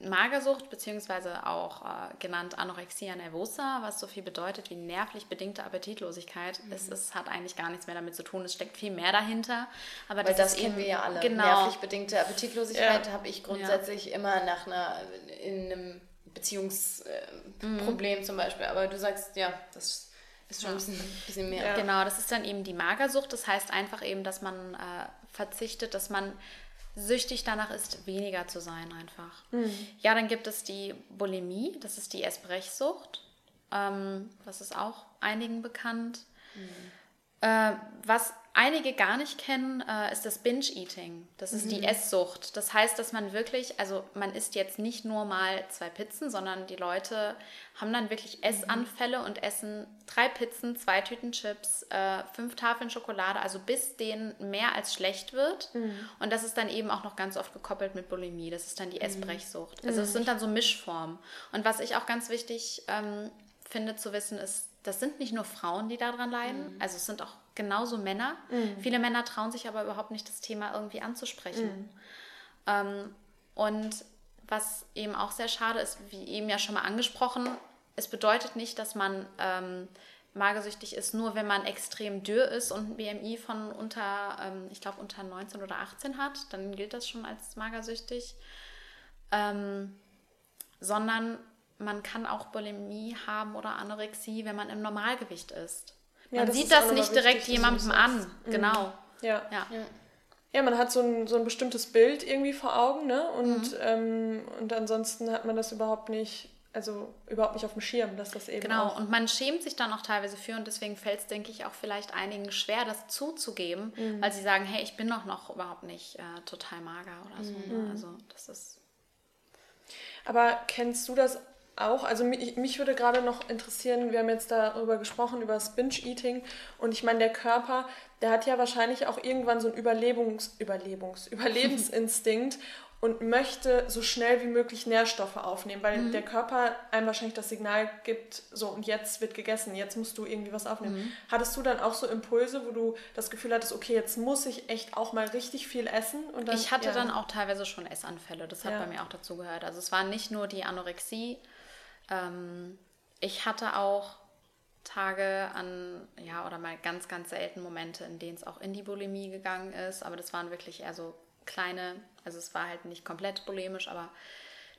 C: Magersucht beziehungsweise auch äh, genannt Anorexia nervosa, was so viel bedeutet wie nervlich bedingte Appetitlosigkeit. Mhm. Es, es, hat eigentlich gar nichts mehr damit zu tun. Es steckt viel mehr dahinter.
B: Aber Weil das, das kennen wir ja alle. Genau. Nervlich bedingte Appetitlosigkeit ja. habe ich grundsätzlich ja. immer nach einer in einem Beziehungsproblem mhm. zum Beispiel. Aber du sagst, ja, das ist schon ein bisschen, bisschen mehr.
C: Ja. Genau, das ist dann eben die Magersucht. Das heißt einfach eben, dass man äh, verzichtet, dass man süchtig danach ist, weniger zu sein einfach. Mhm. Ja, dann gibt es die Bulimie, das ist die Essbrechsucht. Ähm, das ist auch einigen bekannt. Mhm. Äh, was einige gar nicht kennen, äh, ist das Binge-Eating. Das ist mhm. die Esssucht. Das heißt, dass man wirklich, also man isst jetzt nicht nur mal zwei Pizzen, sondern die Leute haben dann wirklich Essanfälle und essen drei Pizzen, zwei Tüten Chips, äh, fünf Tafeln Schokolade, also bis denen mehr als schlecht wird. Mhm. Und das ist dann eben auch noch ganz oft gekoppelt mit Bulimie. Das ist dann die mhm. Essbrechsucht. Also es mhm. sind dann so Mischformen. Und was ich auch ganz wichtig ähm, finde zu wissen, ist, das sind nicht nur Frauen, die daran leiden, mhm. also es sind auch genauso Männer. Mhm. Viele Männer trauen sich aber überhaupt nicht, das Thema irgendwie anzusprechen. Mhm. Ähm, und was eben auch sehr schade ist, wie eben ja schon mal angesprochen, es bedeutet nicht, dass man ähm, magersüchtig ist, nur wenn man extrem dürr ist und ein BMI von unter, ähm, ich glaube, unter 19 oder 18 hat, dann gilt das schon als magersüchtig. Ähm, sondern man kann auch Bulimie haben oder Anorexie, wenn man im Normalgewicht ist. Man ja, sieht das nicht direkt jemandem an. Mhm. Genau.
A: Ja. ja. Ja, man hat so ein, so ein bestimmtes Bild irgendwie vor Augen, ne? Und, mhm. ähm, und ansonsten hat man das überhaupt nicht, also überhaupt nicht auf dem Schirm, dass das eben.
C: Genau, und man schämt sich dann auch teilweise für und deswegen fällt es, denke ich, auch vielleicht einigen schwer, das zuzugeben, mhm. weil sie sagen, hey, ich bin doch noch überhaupt nicht äh, total mager oder so. Ne? Mhm. Also das ist.
A: Aber kennst du das auch. Also mich, mich würde gerade noch interessieren, wir haben jetzt darüber gesprochen, über das Binge-Eating. Und ich meine, der Körper, der hat ja wahrscheinlich auch irgendwann so einen Überlebungs, Überlebungs, Überlebensinstinkt und möchte so schnell wie möglich Nährstoffe aufnehmen, weil mhm. der Körper einem wahrscheinlich das Signal gibt, so und jetzt wird gegessen, jetzt musst du irgendwie was aufnehmen. Mhm. Hattest du dann auch so Impulse, wo du das Gefühl hattest, okay, jetzt muss ich echt auch mal richtig viel essen?
C: Und dann, ich hatte ja. dann auch teilweise schon Essanfälle, das hat ja. bei mir auch dazu gehört. Also es war nicht nur die Anorexie, ähm, ich hatte auch Tage an, ja, oder mal ganz, ganz selten Momente, in denen es auch in die Bulimie gegangen ist, aber das waren wirklich eher so kleine, also es war halt nicht komplett bulimisch, aber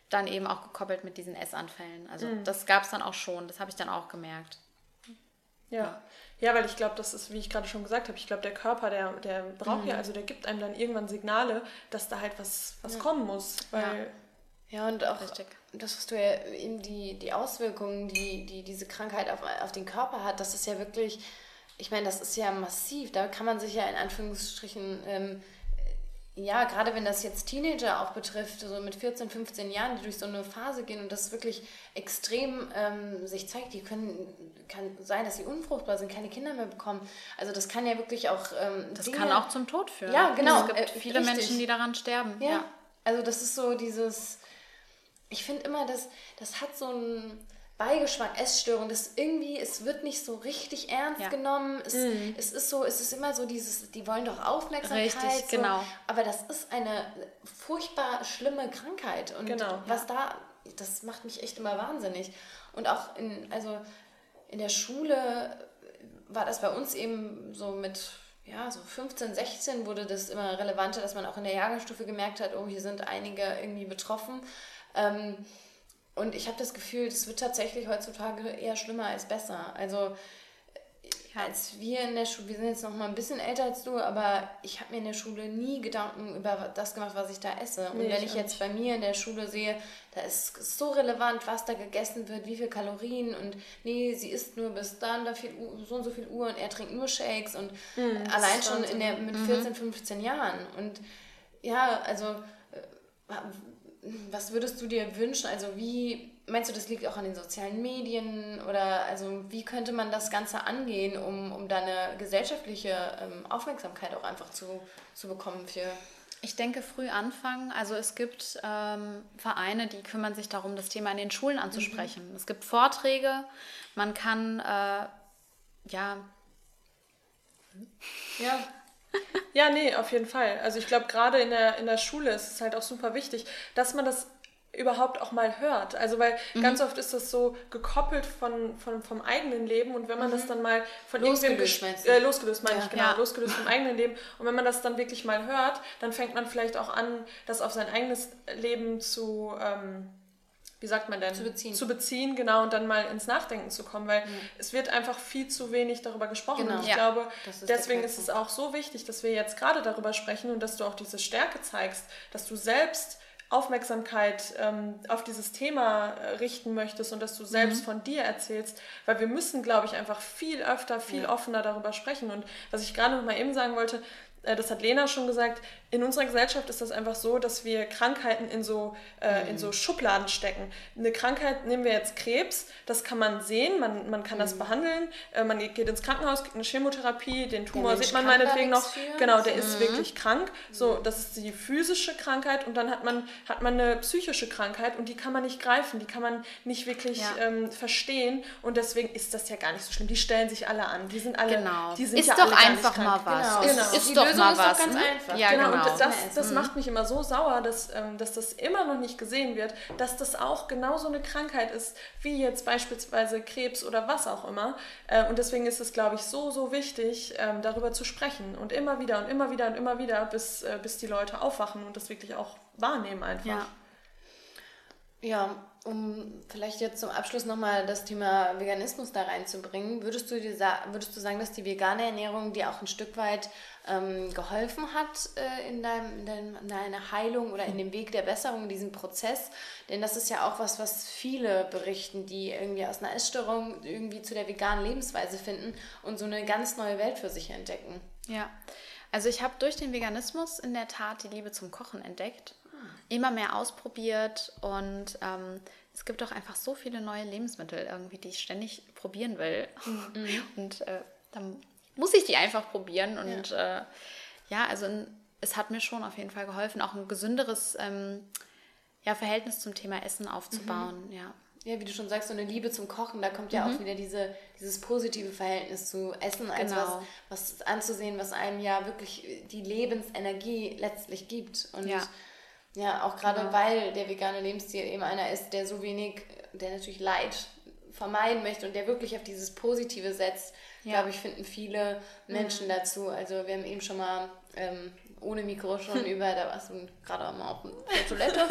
C: dann eben auch gekoppelt mit diesen Essanfällen. Also mhm. das gab es dann auch schon, das habe ich dann auch gemerkt.
A: Ja. ja, weil ich glaube, das ist, wie ich gerade schon gesagt habe, ich glaube, der Körper, der, der braucht mhm. ja, also der gibt einem dann irgendwann Signale, dass da halt was, was ja. kommen muss. Weil
B: ja. Ja und auch Richtig das, was du ja eben die, die Auswirkungen, die, die diese Krankheit auf, auf den Körper hat, das ist ja wirklich, ich meine, das ist ja massiv. Da kann man sich ja in Anführungsstrichen, ähm, ja, gerade wenn das jetzt Teenager auch betrifft, so mit 14, 15 Jahren, die durch so eine Phase gehen und das wirklich extrem ähm, sich zeigt, die können, kann sein, dass sie unfruchtbar sind, keine Kinder mehr bekommen. Also das kann ja wirklich auch. Ähm,
C: das Dinge, kann auch zum Tod führen.
B: Ja, genau.
C: Es gibt äh, viele richtig. Menschen, die daran sterben.
B: Ja. ja. Also das ist so dieses ich finde immer, dass das hat so einen Beigeschmack, Essstörung, das irgendwie, es wird nicht so richtig ernst ja. genommen. Es, mhm. es ist so, es ist immer so dieses, die wollen doch Aufmerksamkeit. Richtig, so, genau. Aber das ist eine furchtbar schlimme Krankheit. Und genau, was ja. da, das macht mich echt immer wahnsinnig. Und auch in, also in der Schule war das bei uns eben so mit ja, so 15, 16 wurde das immer relevanter, dass man auch in der Jahrgangsstufe gemerkt hat, oh, hier sind einige irgendwie betroffen. Ähm, und ich habe das Gefühl, das wird tatsächlich heutzutage eher schlimmer als besser. Also als wir in der Schule, wir sind jetzt noch mal ein bisschen älter als du, aber ich habe mir in der Schule nie Gedanken über das gemacht, was ich da esse. Und nee, wenn ich, jetzt bei mir in der Schule sehe, da ist so relevant, was da gegessen wird, wie viel Kalorien und nee, sie isst nur bis dann da viel, so und so viel Uhr und er trinkt nur Shakes und mhm, allein schon in der, mit 14, mhm. 15 Jahren. Und ja, also äh, was würdest du dir wünschen? Also wie meinst du, das liegt auch an den sozialen Medien oder also wie könnte man das Ganze angehen, um, um da eine gesellschaftliche ähm, Aufmerksamkeit auch einfach zu, zu bekommen für
C: ich denke, früh anfangen. Also es gibt ähm, Vereine, die kümmern sich darum, das Thema in den Schulen anzusprechen. Mhm. Es gibt Vorträge, man kann äh, ja.
A: Ja, ja, nee, auf jeden Fall. Also ich glaube, gerade in der, in der Schule ist es halt auch super wichtig, dass man das überhaupt auch mal hört. Also weil mhm. ganz oft ist das so gekoppelt von, von, vom eigenen Leben und wenn man mhm. das dann mal von losgelöst, äh, losgelöst meine ja. ich genau, ja. losgelöst vom eigenen Leben und wenn man das dann wirklich mal hört, dann fängt man vielleicht auch an, das auf sein eigenes Leben zu ähm, wie sagt man denn?
B: Zu beziehen.
A: Zu beziehen, genau, und dann mal ins Nachdenken zu kommen, weil mhm. es wird einfach viel zu wenig darüber gesprochen. Genau. Und ich ja, glaube, ist deswegen ist es auch so wichtig, dass wir jetzt gerade darüber sprechen und dass du auch diese Stärke zeigst, dass du selbst Aufmerksamkeit ähm, auf dieses Thema äh, richten möchtest und dass du selbst mhm. von dir erzählst, weil wir müssen, glaube ich, einfach viel öfter, viel ja. offener darüber sprechen. Und was ich gerade noch mal eben sagen wollte, äh, das hat Lena schon gesagt, in unserer Gesellschaft ist das einfach so, dass wir Krankheiten in so, äh, mhm. in so Schubladen stecken. Eine Krankheit, nehmen wir jetzt Krebs, das kann man sehen, man, man kann mhm. das behandeln, äh, man geht ins Krankenhaus, kriegt eine Chemotherapie, den Tumor sieht man meinetwegen noch. Für. Genau, der mhm. ist wirklich krank. So, mhm. das ist die physische Krankheit und dann hat man, hat man eine psychische Krankheit und die kann man nicht greifen, die kann man nicht wirklich ja. ähm, verstehen und deswegen ist das ja gar nicht so schlimm. Die stellen sich alle an, die sind alle,
C: genau.
A: die sind
C: ist
A: ja
C: doch einfach mal was.
A: Genau. Ist,
C: ist, ist doch mal was.
A: ganz einfach. Ja, genau. genau. Und das, das macht mich immer so sauer, dass, ähm, dass das immer noch nicht gesehen wird, dass das auch genauso eine Krankheit ist, wie jetzt beispielsweise Krebs oder was auch immer. Äh, und deswegen ist es, glaube ich, so, so wichtig, ähm, darüber zu sprechen. Und immer wieder und immer wieder und immer wieder, bis, äh, bis die Leute aufwachen und das wirklich auch wahrnehmen einfach.
B: Ja. Ja, um vielleicht jetzt zum Abschluss nochmal das Thema Veganismus da reinzubringen, würdest du, dir würdest du sagen, dass die vegane Ernährung dir auch ein Stück weit ähm, geholfen hat äh, in, deinem, in, deinem, in deiner Heilung oder in dem Weg der Besserung, in diesem Prozess? Denn das ist ja auch was, was viele berichten, die irgendwie aus einer Essstörung irgendwie zu der veganen Lebensweise finden und so eine ganz neue Welt für sich entdecken.
C: Ja, also ich habe durch den Veganismus in der Tat die Liebe zum Kochen entdeckt immer mehr ausprobiert und ähm, es gibt auch einfach so viele neue Lebensmittel irgendwie, die ich ständig probieren will. Mhm. Und äh, dann muss ich die einfach probieren. Und ja, äh, ja also es hat mir schon auf jeden Fall geholfen, auch ein gesünderes ähm, ja, Verhältnis zum Thema Essen aufzubauen. Mhm. Ja.
B: Ja, wie du schon sagst, so eine Liebe zum Kochen, da kommt ja mhm. auch wieder diese, dieses positive Verhältnis zu Essen, als genau. was, was anzusehen, was einem ja wirklich die Lebensenergie letztlich gibt. Und ja ja, auch gerade genau. weil der vegane Lebensstil eben einer ist, der so wenig, der natürlich Leid vermeiden möchte und der wirklich auf dieses Positive setzt, ja. glaube ich, finden viele Menschen mhm. dazu. Also wir haben eben schon mal ähm, ohne Mikro schon über, da warst du gerade mal auf der Toilette,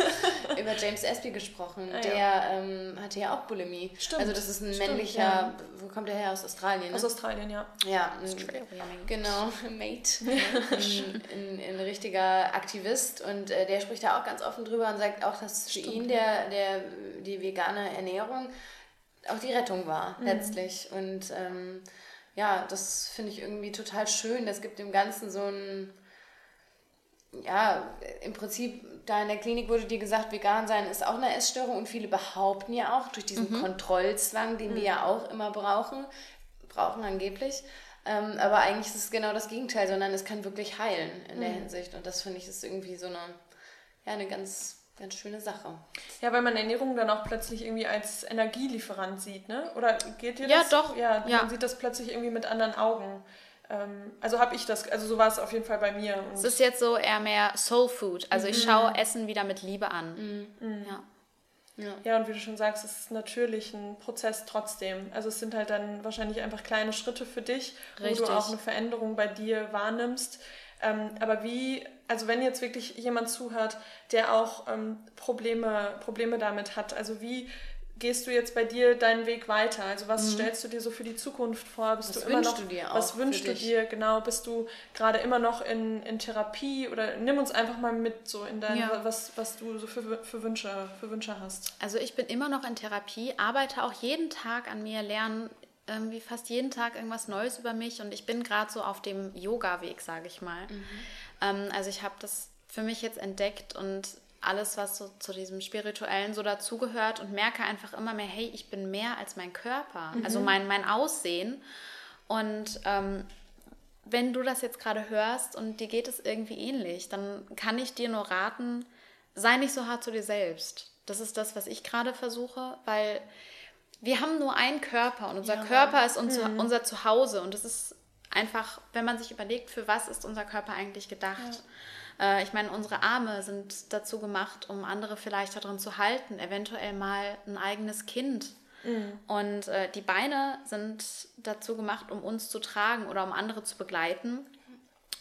B: über James Espy gesprochen. Ah, der ja. ähm, hatte ja auch Bulimie. Stimmt. Also das ist ein Stimmt, männlicher, ja. wo kommt der her? Aus Australien?
A: Ne? Aus Australien, ja.
B: Ja, ein, genau, Mate. ein, ein, ein, richtiger Aktivist und äh, der spricht da auch ganz offen drüber und sagt auch, dass für Stimmt, ihn der, der, die vegane Ernährung auch die Rettung war, mhm. letztlich. Und ähm, ja, das finde ich irgendwie total schön. Das gibt dem Ganzen so ein ja, im Prinzip, da in der Klinik wurde dir gesagt, vegan sein ist auch eine Essstörung und viele behaupten ja auch durch diesen mhm. Kontrollzwang, den mhm. wir ja auch immer brauchen, brauchen angeblich. Ähm, aber eigentlich ist es genau das Gegenteil, sondern es kann wirklich heilen in mhm. der Hinsicht. Und das finde ich ist irgendwie so eine, ja, eine ganz, ganz schöne Sache.
A: Ja, weil man Ernährung dann auch plötzlich irgendwie als Energielieferant sieht, ne? Oder geht dir
C: das?
A: Ja,
C: doch.
A: Ja, ja, man sieht das plötzlich irgendwie mit anderen Augen. Ähm, also habe ich das, also so war es auf jeden Fall bei mir.
C: es ist jetzt so eher mehr Soul Food. Also mhm. ich schaue Essen wieder mit Liebe an. Mhm.
A: mhm. Ja. Ja. ja, und wie du schon sagst, es ist natürlich ein Prozess trotzdem. Also es sind halt dann wahrscheinlich einfach kleine Schritte für dich, Richtig. wo du auch eine Veränderung bei dir wahrnimmst. Ähm, aber wie, also wenn jetzt wirklich jemand zuhört, der auch ähm, Probleme, Probleme damit hat, also wie gehst du jetzt bei dir deinen Weg weiter? Also was mhm. stellst du dir so für die Zukunft vor? Bist
B: was
A: du immer
B: noch, du dir auch
A: Was wünschst du dir? Genau, bist du gerade immer noch in, in Therapie oder nimm uns einfach mal mit so in dein, ja. was, was du so für, für, Wünsche, für Wünsche hast.
C: Also ich bin immer noch in Therapie, arbeite auch jeden Tag an mir, lerne irgendwie fast jeden Tag irgendwas Neues über mich und ich bin gerade so auf dem Yoga-Weg, sage ich mal. Mhm. Ähm, also ich habe das für mich jetzt entdeckt und alles, was so zu diesem Spirituellen so dazugehört und merke einfach immer mehr, hey, ich bin mehr als mein Körper, mhm. also mein, mein Aussehen. Und ähm, wenn du das jetzt gerade hörst und dir geht es irgendwie ähnlich, dann kann ich dir nur raten, sei nicht so hart zu dir selbst. Das ist das, was ich gerade versuche, weil wir haben nur einen Körper und unser ja. Körper ist unser, mhm. unser Zuhause und es ist einfach, wenn man sich überlegt, für was ist unser Körper eigentlich gedacht. Ja. Äh, ich meine, unsere Arme sind dazu gemacht, um andere vielleicht darin zu halten, eventuell mal ein eigenes Kind. Mhm. Und äh, die Beine sind dazu gemacht, um uns zu tragen oder um andere zu begleiten.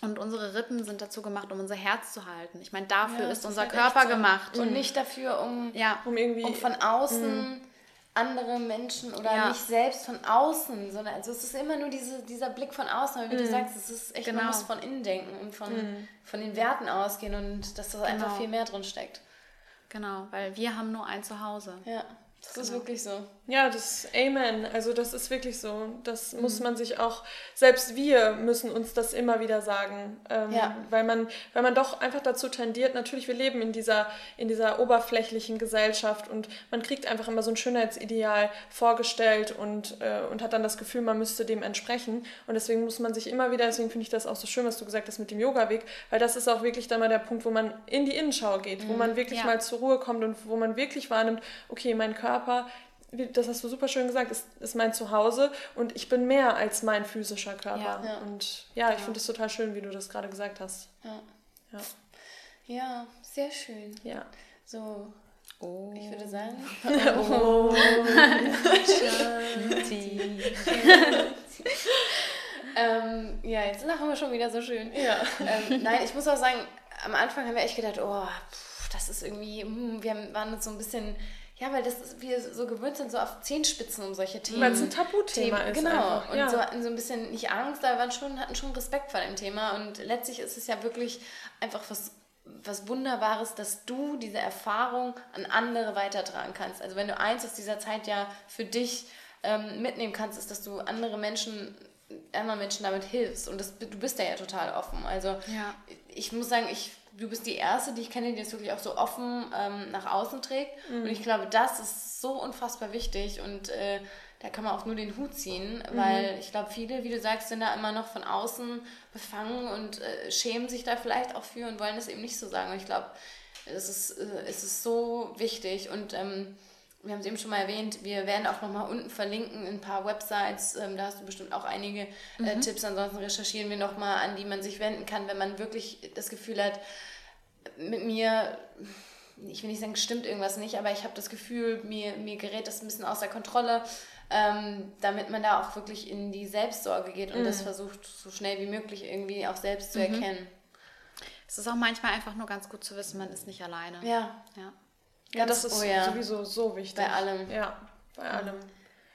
C: Und unsere Rippen sind dazu gemacht, um unser Herz zu halten. Ich meine, dafür ja, ist unser ist halt Körper so. gemacht.
B: Und nicht dafür, um, ja. um irgendwie um von außen mhm andere Menschen oder ja. nicht selbst von außen, sondern also es ist immer nur diese, dieser Blick von außen, weil wie mm. du mhm. sagst, es ist echt, genau. man muss von innen denken und von, mm. von den Werten ausgehen und dass da genau. einfach viel mehr drin steckt.
C: Genau, weil wir haben nur ein Zuhause.
B: Ja, das ist wirklich so.
A: Ja, das Amen. Also das ist wirklich so. Das
B: Mhm.
A: muss man sich auch, selbst wir müssen uns das immer wieder sagen. Ähm,
B: Ja.
A: Weil man, weil man doch einfach dazu tendiert, natürlich, wir leben in dieser, in dieser oberflächlichen Gesellschaft und man kriegt einfach immer so ein Schönheitsideal vorgestellt und, äh, und hat dann das Gefühl, man müsste dem entsprechen. Und deswegen muss man sich immer wieder, deswegen finde ich das auch so schön, was du gesagt hast mit dem Yoga-Weg, weil das ist auch wirklich dann mal der Punkt, wo man in die Innenschau geht, wo man wirklich
C: Ja.
A: mal zur Ruhe kommt und wo man wirklich wahrnimmt, okay, mein Körper, das hast du super schön gesagt, ist, ist mein Zuhause und ich bin mehr als mein physischer Körper.
C: Ja.
A: Und ja, ich finde es total schön, wie du das gerade gesagt hast.
B: Ja.
A: Ja.
B: ja, sehr schön.
A: Ja.
B: So,
C: Oh.
B: ich würde sagen, ähm, ja, jetzt lachen wir schon wieder so schön.
A: Ja.
B: ähm, nein, ich muss auch sagen, am Anfang haben wir echt gedacht, oh, pff, das ist irgendwie, hm, wir haben- waren uns so ein bisschen, ja, weil das ist, wir so gewöhnt sind, so auf Zehenspitzen um solche Themen.
A: Weil es ein Tabuthema ist.
B: Genau,
A: Einfach.
B: und
A: ja.
B: so hatten so ein bisschen nicht Angst, aber waren schon, hatten schon Respekt vor dem Thema. Und letztlich ist es ja wirklich einfach was, was Wunderbares, dass du diese Erfahrung an andere weitertragen kannst. Also wenn du eins aus dieser Zeit ja für dich ähm, mitnehmen kannst, ist, dass du andere Menschen, anderen Menschen damit hilfst. Und das, du bist da ja total offen. Also
C: Ja.
B: ich muss sagen, ich, du bist die Erste, die ich kenne, die das wirklich auch so offen ähm, nach außen trägt. Und ich glaube, das ist so unfassbar wichtig und äh, da kann man auch nur den Hut ziehen, weil ich glaube, viele, wie du sagst, sind da immer noch von außen befangen und äh, schämen sich da vielleicht auch für und wollen das eben nicht so sagen. Und ich glaube, es ist, äh, es ist so wichtig und ähm, wir haben es eben schon mal erwähnt, wir werden auch nochmal unten verlinken in ein paar Websites. Ähm, da hast du bestimmt auch einige äh, Tipps. Ansonsten recherchieren wir nochmal, an die man sich wenden kann, wenn man wirklich das Gefühl hat, mit mir, ich will nicht sagen, stimmt irgendwas nicht, aber ich habe das Gefühl, mir, mir gerät das ein bisschen außer Kontrolle, ähm, damit man da auch wirklich in die Selbstsorge geht und das versucht, so schnell wie möglich irgendwie auch selbst zu erkennen.
C: Es ist auch manchmal einfach nur ganz gut zu wissen, man ist nicht alleine.
B: Ja,
C: Ja.
A: Ja, das ist
B: oh ja.
A: sowieso so wichtig.
B: Bei allem.
A: Ja, bei allem.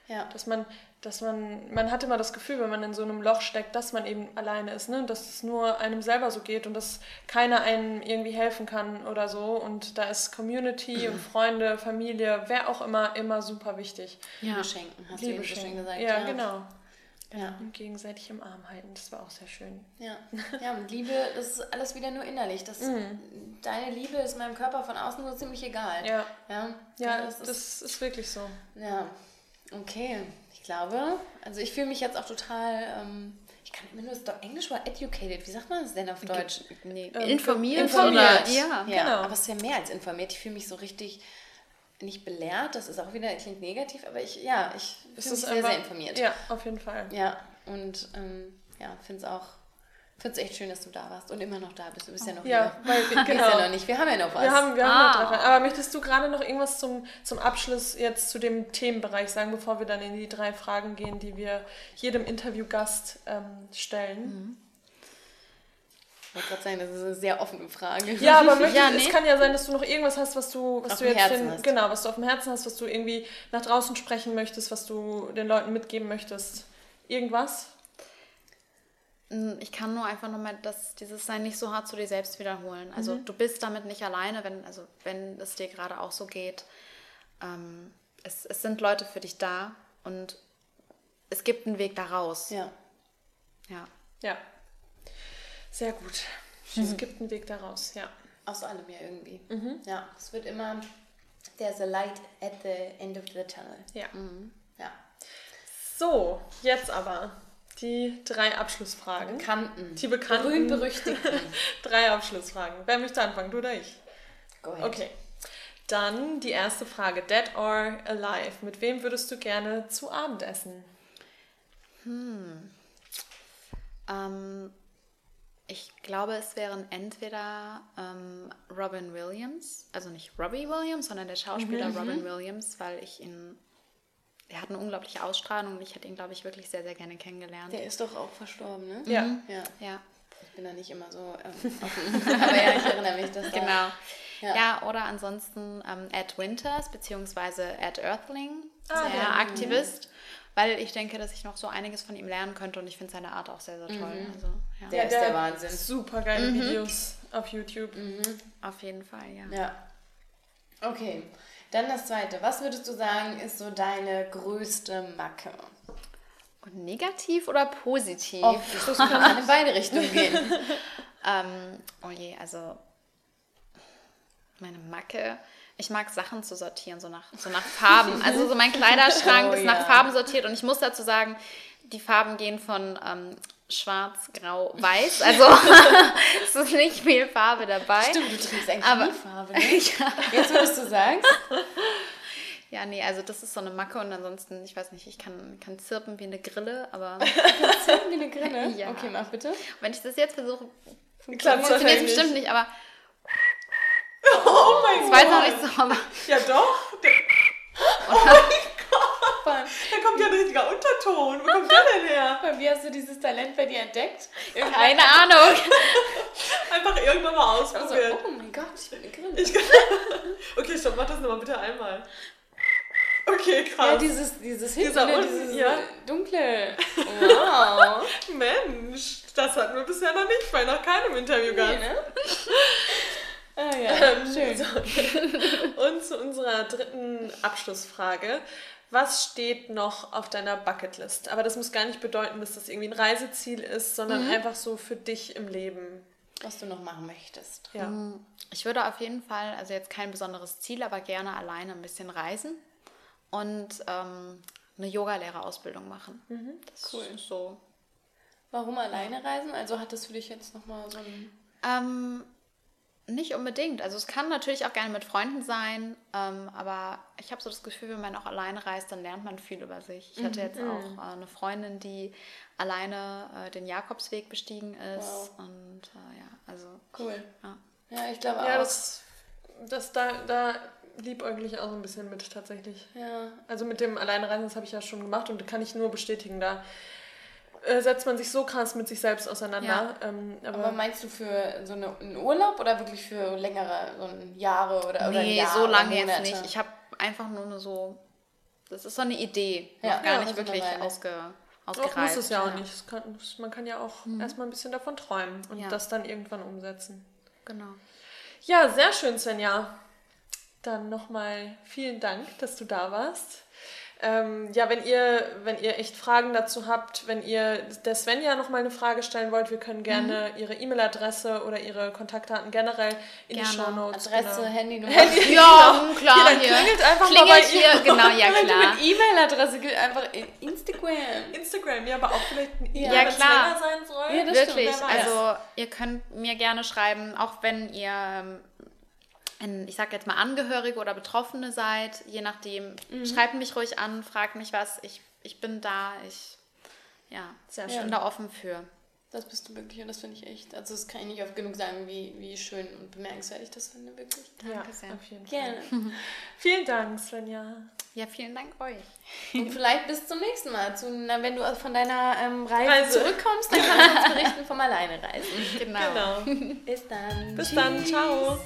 B: ja.
A: Dass man, dass man, man hat immer das Gefühl, wenn man in so einem Loch steckt, dass man eben alleine ist, ne? Dass es nur einem selber so geht und dass keiner einem irgendwie helfen kann oder so. Und da ist Community und Freunde, Familie, wer auch immer, immer super wichtig.
B: Liebe schenken, hast du
A: Liebe
B: eben so schön
A: schenken.
B: gesagt.
A: Ja, genau.
B: Ja.
A: Und gegenseitig im Arm halten, das war auch sehr schön.
B: Ja. ja, und Liebe, das ist alles wieder nur innerlich. Das,
A: Mhm.
B: Deine Liebe ist meinem Körper von außen so ziemlich egal.
A: Ja,
B: Ja,
A: ja,
B: das
A: das,
B: ist,
A: ist wirklich so.
B: ja. okay. Ich glaube, also ich fühle mich jetzt auch total, ähm, ich kann immer nur das Englisch war educated. Wie sagt man das denn auf Deutsch?
C: Nee,
A: Ähm,
C: informiert,
A: informiert.
C: Ja.
B: Ja,
A: genau.
B: aber es ist ja mehr als informiert. Ich fühle mich so richtig, nicht belehrt, das ist auch wieder, klingt negativ, aber ich, ja, ich
A: ist
B: sehr,
A: einfach-
B: sehr informiert.
A: Ja, auf jeden Fall.
B: Ja, und ähm, ja, finde es auch, finde es echt schön, dass du da warst und immer noch da bist. Du bist ja noch
A: Ja,
B: hier.
A: weil,
B: Genau.
A: genau.
B: Ja noch nicht. Wir haben ja noch was.
A: Wir haben, wir haben
C: Ah.
A: noch drei Fragen. Aber möchtest du gerade noch irgendwas zum, zum Abschluss jetzt zu dem Themenbereich sagen, bevor wir dann in die drei Fragen gehen, die wir jedem Interviewgast ähm, stellen?
B: Ich wollte gerade sagen, das ist eine sehr offene Frage.
A: Ja, aber möchtest,
C: Ja,
A: es
C: nee.
A: kann ja sein, dass du noch irgendwas hast, was du, was
B: Auf
A: du jetzt den, genau, was du auf dem Herzen hast, was du irgendwie nach draußen sprechen möchtest, was du den Leuten mitgeben möchtest. Irgendwas?
C: Mm, Ich kann nur einfach nochmal das, dieses Sein nicht so hart zu dir selbst wiederholen. Also
A: Mhm.
C: du bist damit nicht alleine, wenn, also wenn es dir gerade auch so geht. Ähm, es, es sind Leute für dich da und es gibt einen Weg da raus.
B: Ja.
C: Ja.
A: Ja. Sehr gut. Es gibt einen Weg daraus, ja.
B: Aus allem ja irgendwie.
A: Mhm.
B: Ja, es wird immer, there's a light at the end of the tunnel.
A: Ja.
B: Ja.
A: So, jetzt aber die drei Abschlussfragen.
B: Bekannten.
A: Die bekannten.
B: Berühmt-berüchtigten.
A: Drei Abschlussfragen. Wer möchte anfangen, du oder ich?
B: Go ahead.
A: Okay. Dann die erste Frage. Dead or alive? Mit wem würdest du gerne zu Abend essen?
C: Ähm, ich glaube, es wären entweder ähm, Robin Williams, also nicht Robbie Williams, sondern der Schauspieler Robin Williams, weil ich ihn, er hat eine unglaubliche Ausstrahlung und ich hätte ihn, glaube ich, wirklich sehr, sehr gerne kennengelernt.
B: Der ist doch auch verstorben, ne?
A: Ja.
B: Ja.
C: Ja,
B: Ich bin da nicht immer so ähm, offen. Aber ja, ich erinnere mich, dass da...
C: genau.
B: Ja.
C: Ja, oder ansonsten ähm, Ed Winters, beziehungsweise Ed Earthling,
A: Ah,
C: der
A: ja.
C: Aktivist, weil ich denke, dass ich noch so einiges von ihm lernen könnte und ich finde seine Art auch sehr, sehr toll. Also, ja.
B: Der ist der Wahnsinn.
A: Super geile Videos auf YouTube.
C: Auf jeden Fall, ja.
B: Ja. Okay, dann das zweite. Was würdest du sagen, ist so deine größte Macke?
C: Und negativ oder positiv?
B: Oh, das kann in beide Richtungen gehen.
C: ähm, oh je, also meine Macke. Ich mag Sachen zu sortieren, so nach, so nach Farben. Also so mein Kleiderschrank
B: Oh,
C: ist nach
B: ja.
C: Farben sortiert und ich muss dazu sagen, die Farben gehen von ähm, schwarz, grau, weiß. Also es ist nicht viel Farbe dabei.
B: Stimmt, du trägst eigentlich
C: Aber-
B: nie Farbe, ne? Jetzt, wo du es sagst.
C: Ja, nee, also das ist so eine Macke und ansonsten, ich weiß nicht, ich kann, kann zirpen wie eine Grille, aber
B: Zirpen wie eine Grille?
C: Ja.
B: Okay, mach bitte.
C: wenn ich das jetzt versuche, funktioniert es bestimmt nicht, aber
A: Oh mein
C: ich weiß noch
A: Gott.
C: nicht so, aber
A: Ja doch. Der,
B: Voll.
A: da kommt ja ein richtiger Unterton. Wo kommt der denn her?
B: Wie hast du dieses Talent bei dir entdeckt?
C: keine Ahnung.
A: Einfach irgendwann mal
B: Also,
A: ausprobieren.
B: oh mein Gott, ich bin eine
A: okay, stopp, mach das nochmal bitte einmal. Okay, krass.
B: ja, dieses, dieses hinten,
A: Dieser
B: ne, dieses
A: ja.
B: dunkle. Wow.
A: Mensch, das hatten wir bisher noch nicht bei noch keinem Interview gehabt.
B: Nee, ne? Ah ja,
A: Ähm,
B: schön.
A: so. Und zu unserer dritten Abschlussfrage. Was steht noch auf deiner Bucketlist? Aber das muss gar nicht bedeuten, dass das irgendwie ein Reiseziel ist, sondern
B: Mhm.
A: einfach so für dich im Leben.
B: Was du noch machen möchtest.
A: Ja.
C: Ich würde auf jeden Fall, also jetzt kein besonderes Ziel, aber gerne alleine ein bisschen reisen und ähm, eine Yogalehrerausbildung machen. Das
B: Cool.
C: ist so.
B: Warum alleine reisen? Also hat das für dich jetzt nochmal so ein.
C: Ähm, nicht unbedingt. Also es kann natürlich auch gerne mit Freunden sein, ähm, aber ich habe so das Gefühl, wenn man auch alleine reist, dann lernt man viel über sich. Ich hatte jetzt auch äh, eine Freundin, die alleine äh, den Jakobsweg bestiegen ist
B: Wow.
C: und äh, ja, also
B: Cool.
C: ja.
B: Ja, ich glaube
A: Ja,
B: auch.
A: das, das da, da liebäugel ich auch so ein bisschen mit tatsächlich.
B: ja.
A: Also mit dem Alleinreisen, das habe ich ja schon gemacht und kann ich nur bestätigen. Da äh, setzt man sich so krass mit sich selbst auseinander. Ähm, aber,
B: Aber meinst du für so eine, einen Urlaub oder wirklich für längere, so ein Jahre oder, oder ein
C: Nee,
B: Jahr
C: so
B: oder
C: lange jetzt nicht. Ich habe einfach nur eine so, das ist so eine Idee,
B: Ja,
C: noch gar
B: ja,
C: nicht wirklich ausge,
A: auch
C: ausgereift.
A: muss es ja auch nicht. Kann, man kann ja auch erstmal ein bisschen davon träumen und
C: Ja.
A: das dann irgendwann umsetzen.
C: Genau.
A: Ja, sehr schön, Svenja. Dann nochmal vielen Dank, dass du da warst. Ähm, ja, wenn ihr, wenn ihr echt Fragen dazu habt, wenn ihr der Svenja nochmal eine Frage stellen wollt, wir können gerne ihre E-Mail-Adresse oder ihre Kontaktdaten generell in die
C: Gerne.
A: Shownotes.
B: Adresse,
A: genau.
B: Handynummer.
C: Ja, klar.
A: Hier, dann klingelt einfach mal
C: klingelt
A: bei
C: hier,
A: ihr.
C: genau, ja
B: Wenn du
C: klar.
B: mit E-Mail-Adresse gilt einfach Instagram.
A: Instagram, ja, aber auch vielleicht ein
B: Ja,
A: E-Mail,
C: klar.
A: länger sein soll.
B: Ja, das
C: Wirklich,
B: stimmt,
C: also ihr könnt mir gerne schreiben, auch wenn ihr, ähm, ein, ich sag jetzt mal Angehörige oder Betroffene seid, je nachdem,
B: Mhm.
C: schreibt mich ruhig an, fragt mich was, ich, ich bin da, ich, ja,
A: Sehr schön.
C: bin da offen für.
B: Das bist du wirklich und das finde ich echt. Also das kann ich nicht oft genug sagen, wie, wie schön und bemerkenswert ich das finde, wirklich.
A: ja,
C: Danke sehr.
A: auf jeden Fall.
B: Gerne.
A: Vielen Dank, Svenja.
C: Ja, vielen Dank euch.
B: Und vielleicht bis zum nächsten Mal. Zu, na, wenn du von deiner ähm, Reise,
A: Reise.
B: zurückkommst, dann kannst du uns berichten vom Alleine reisen.
C: Genau.
A: Genau.
B: Bis dann.
A: Bis dann, ciao.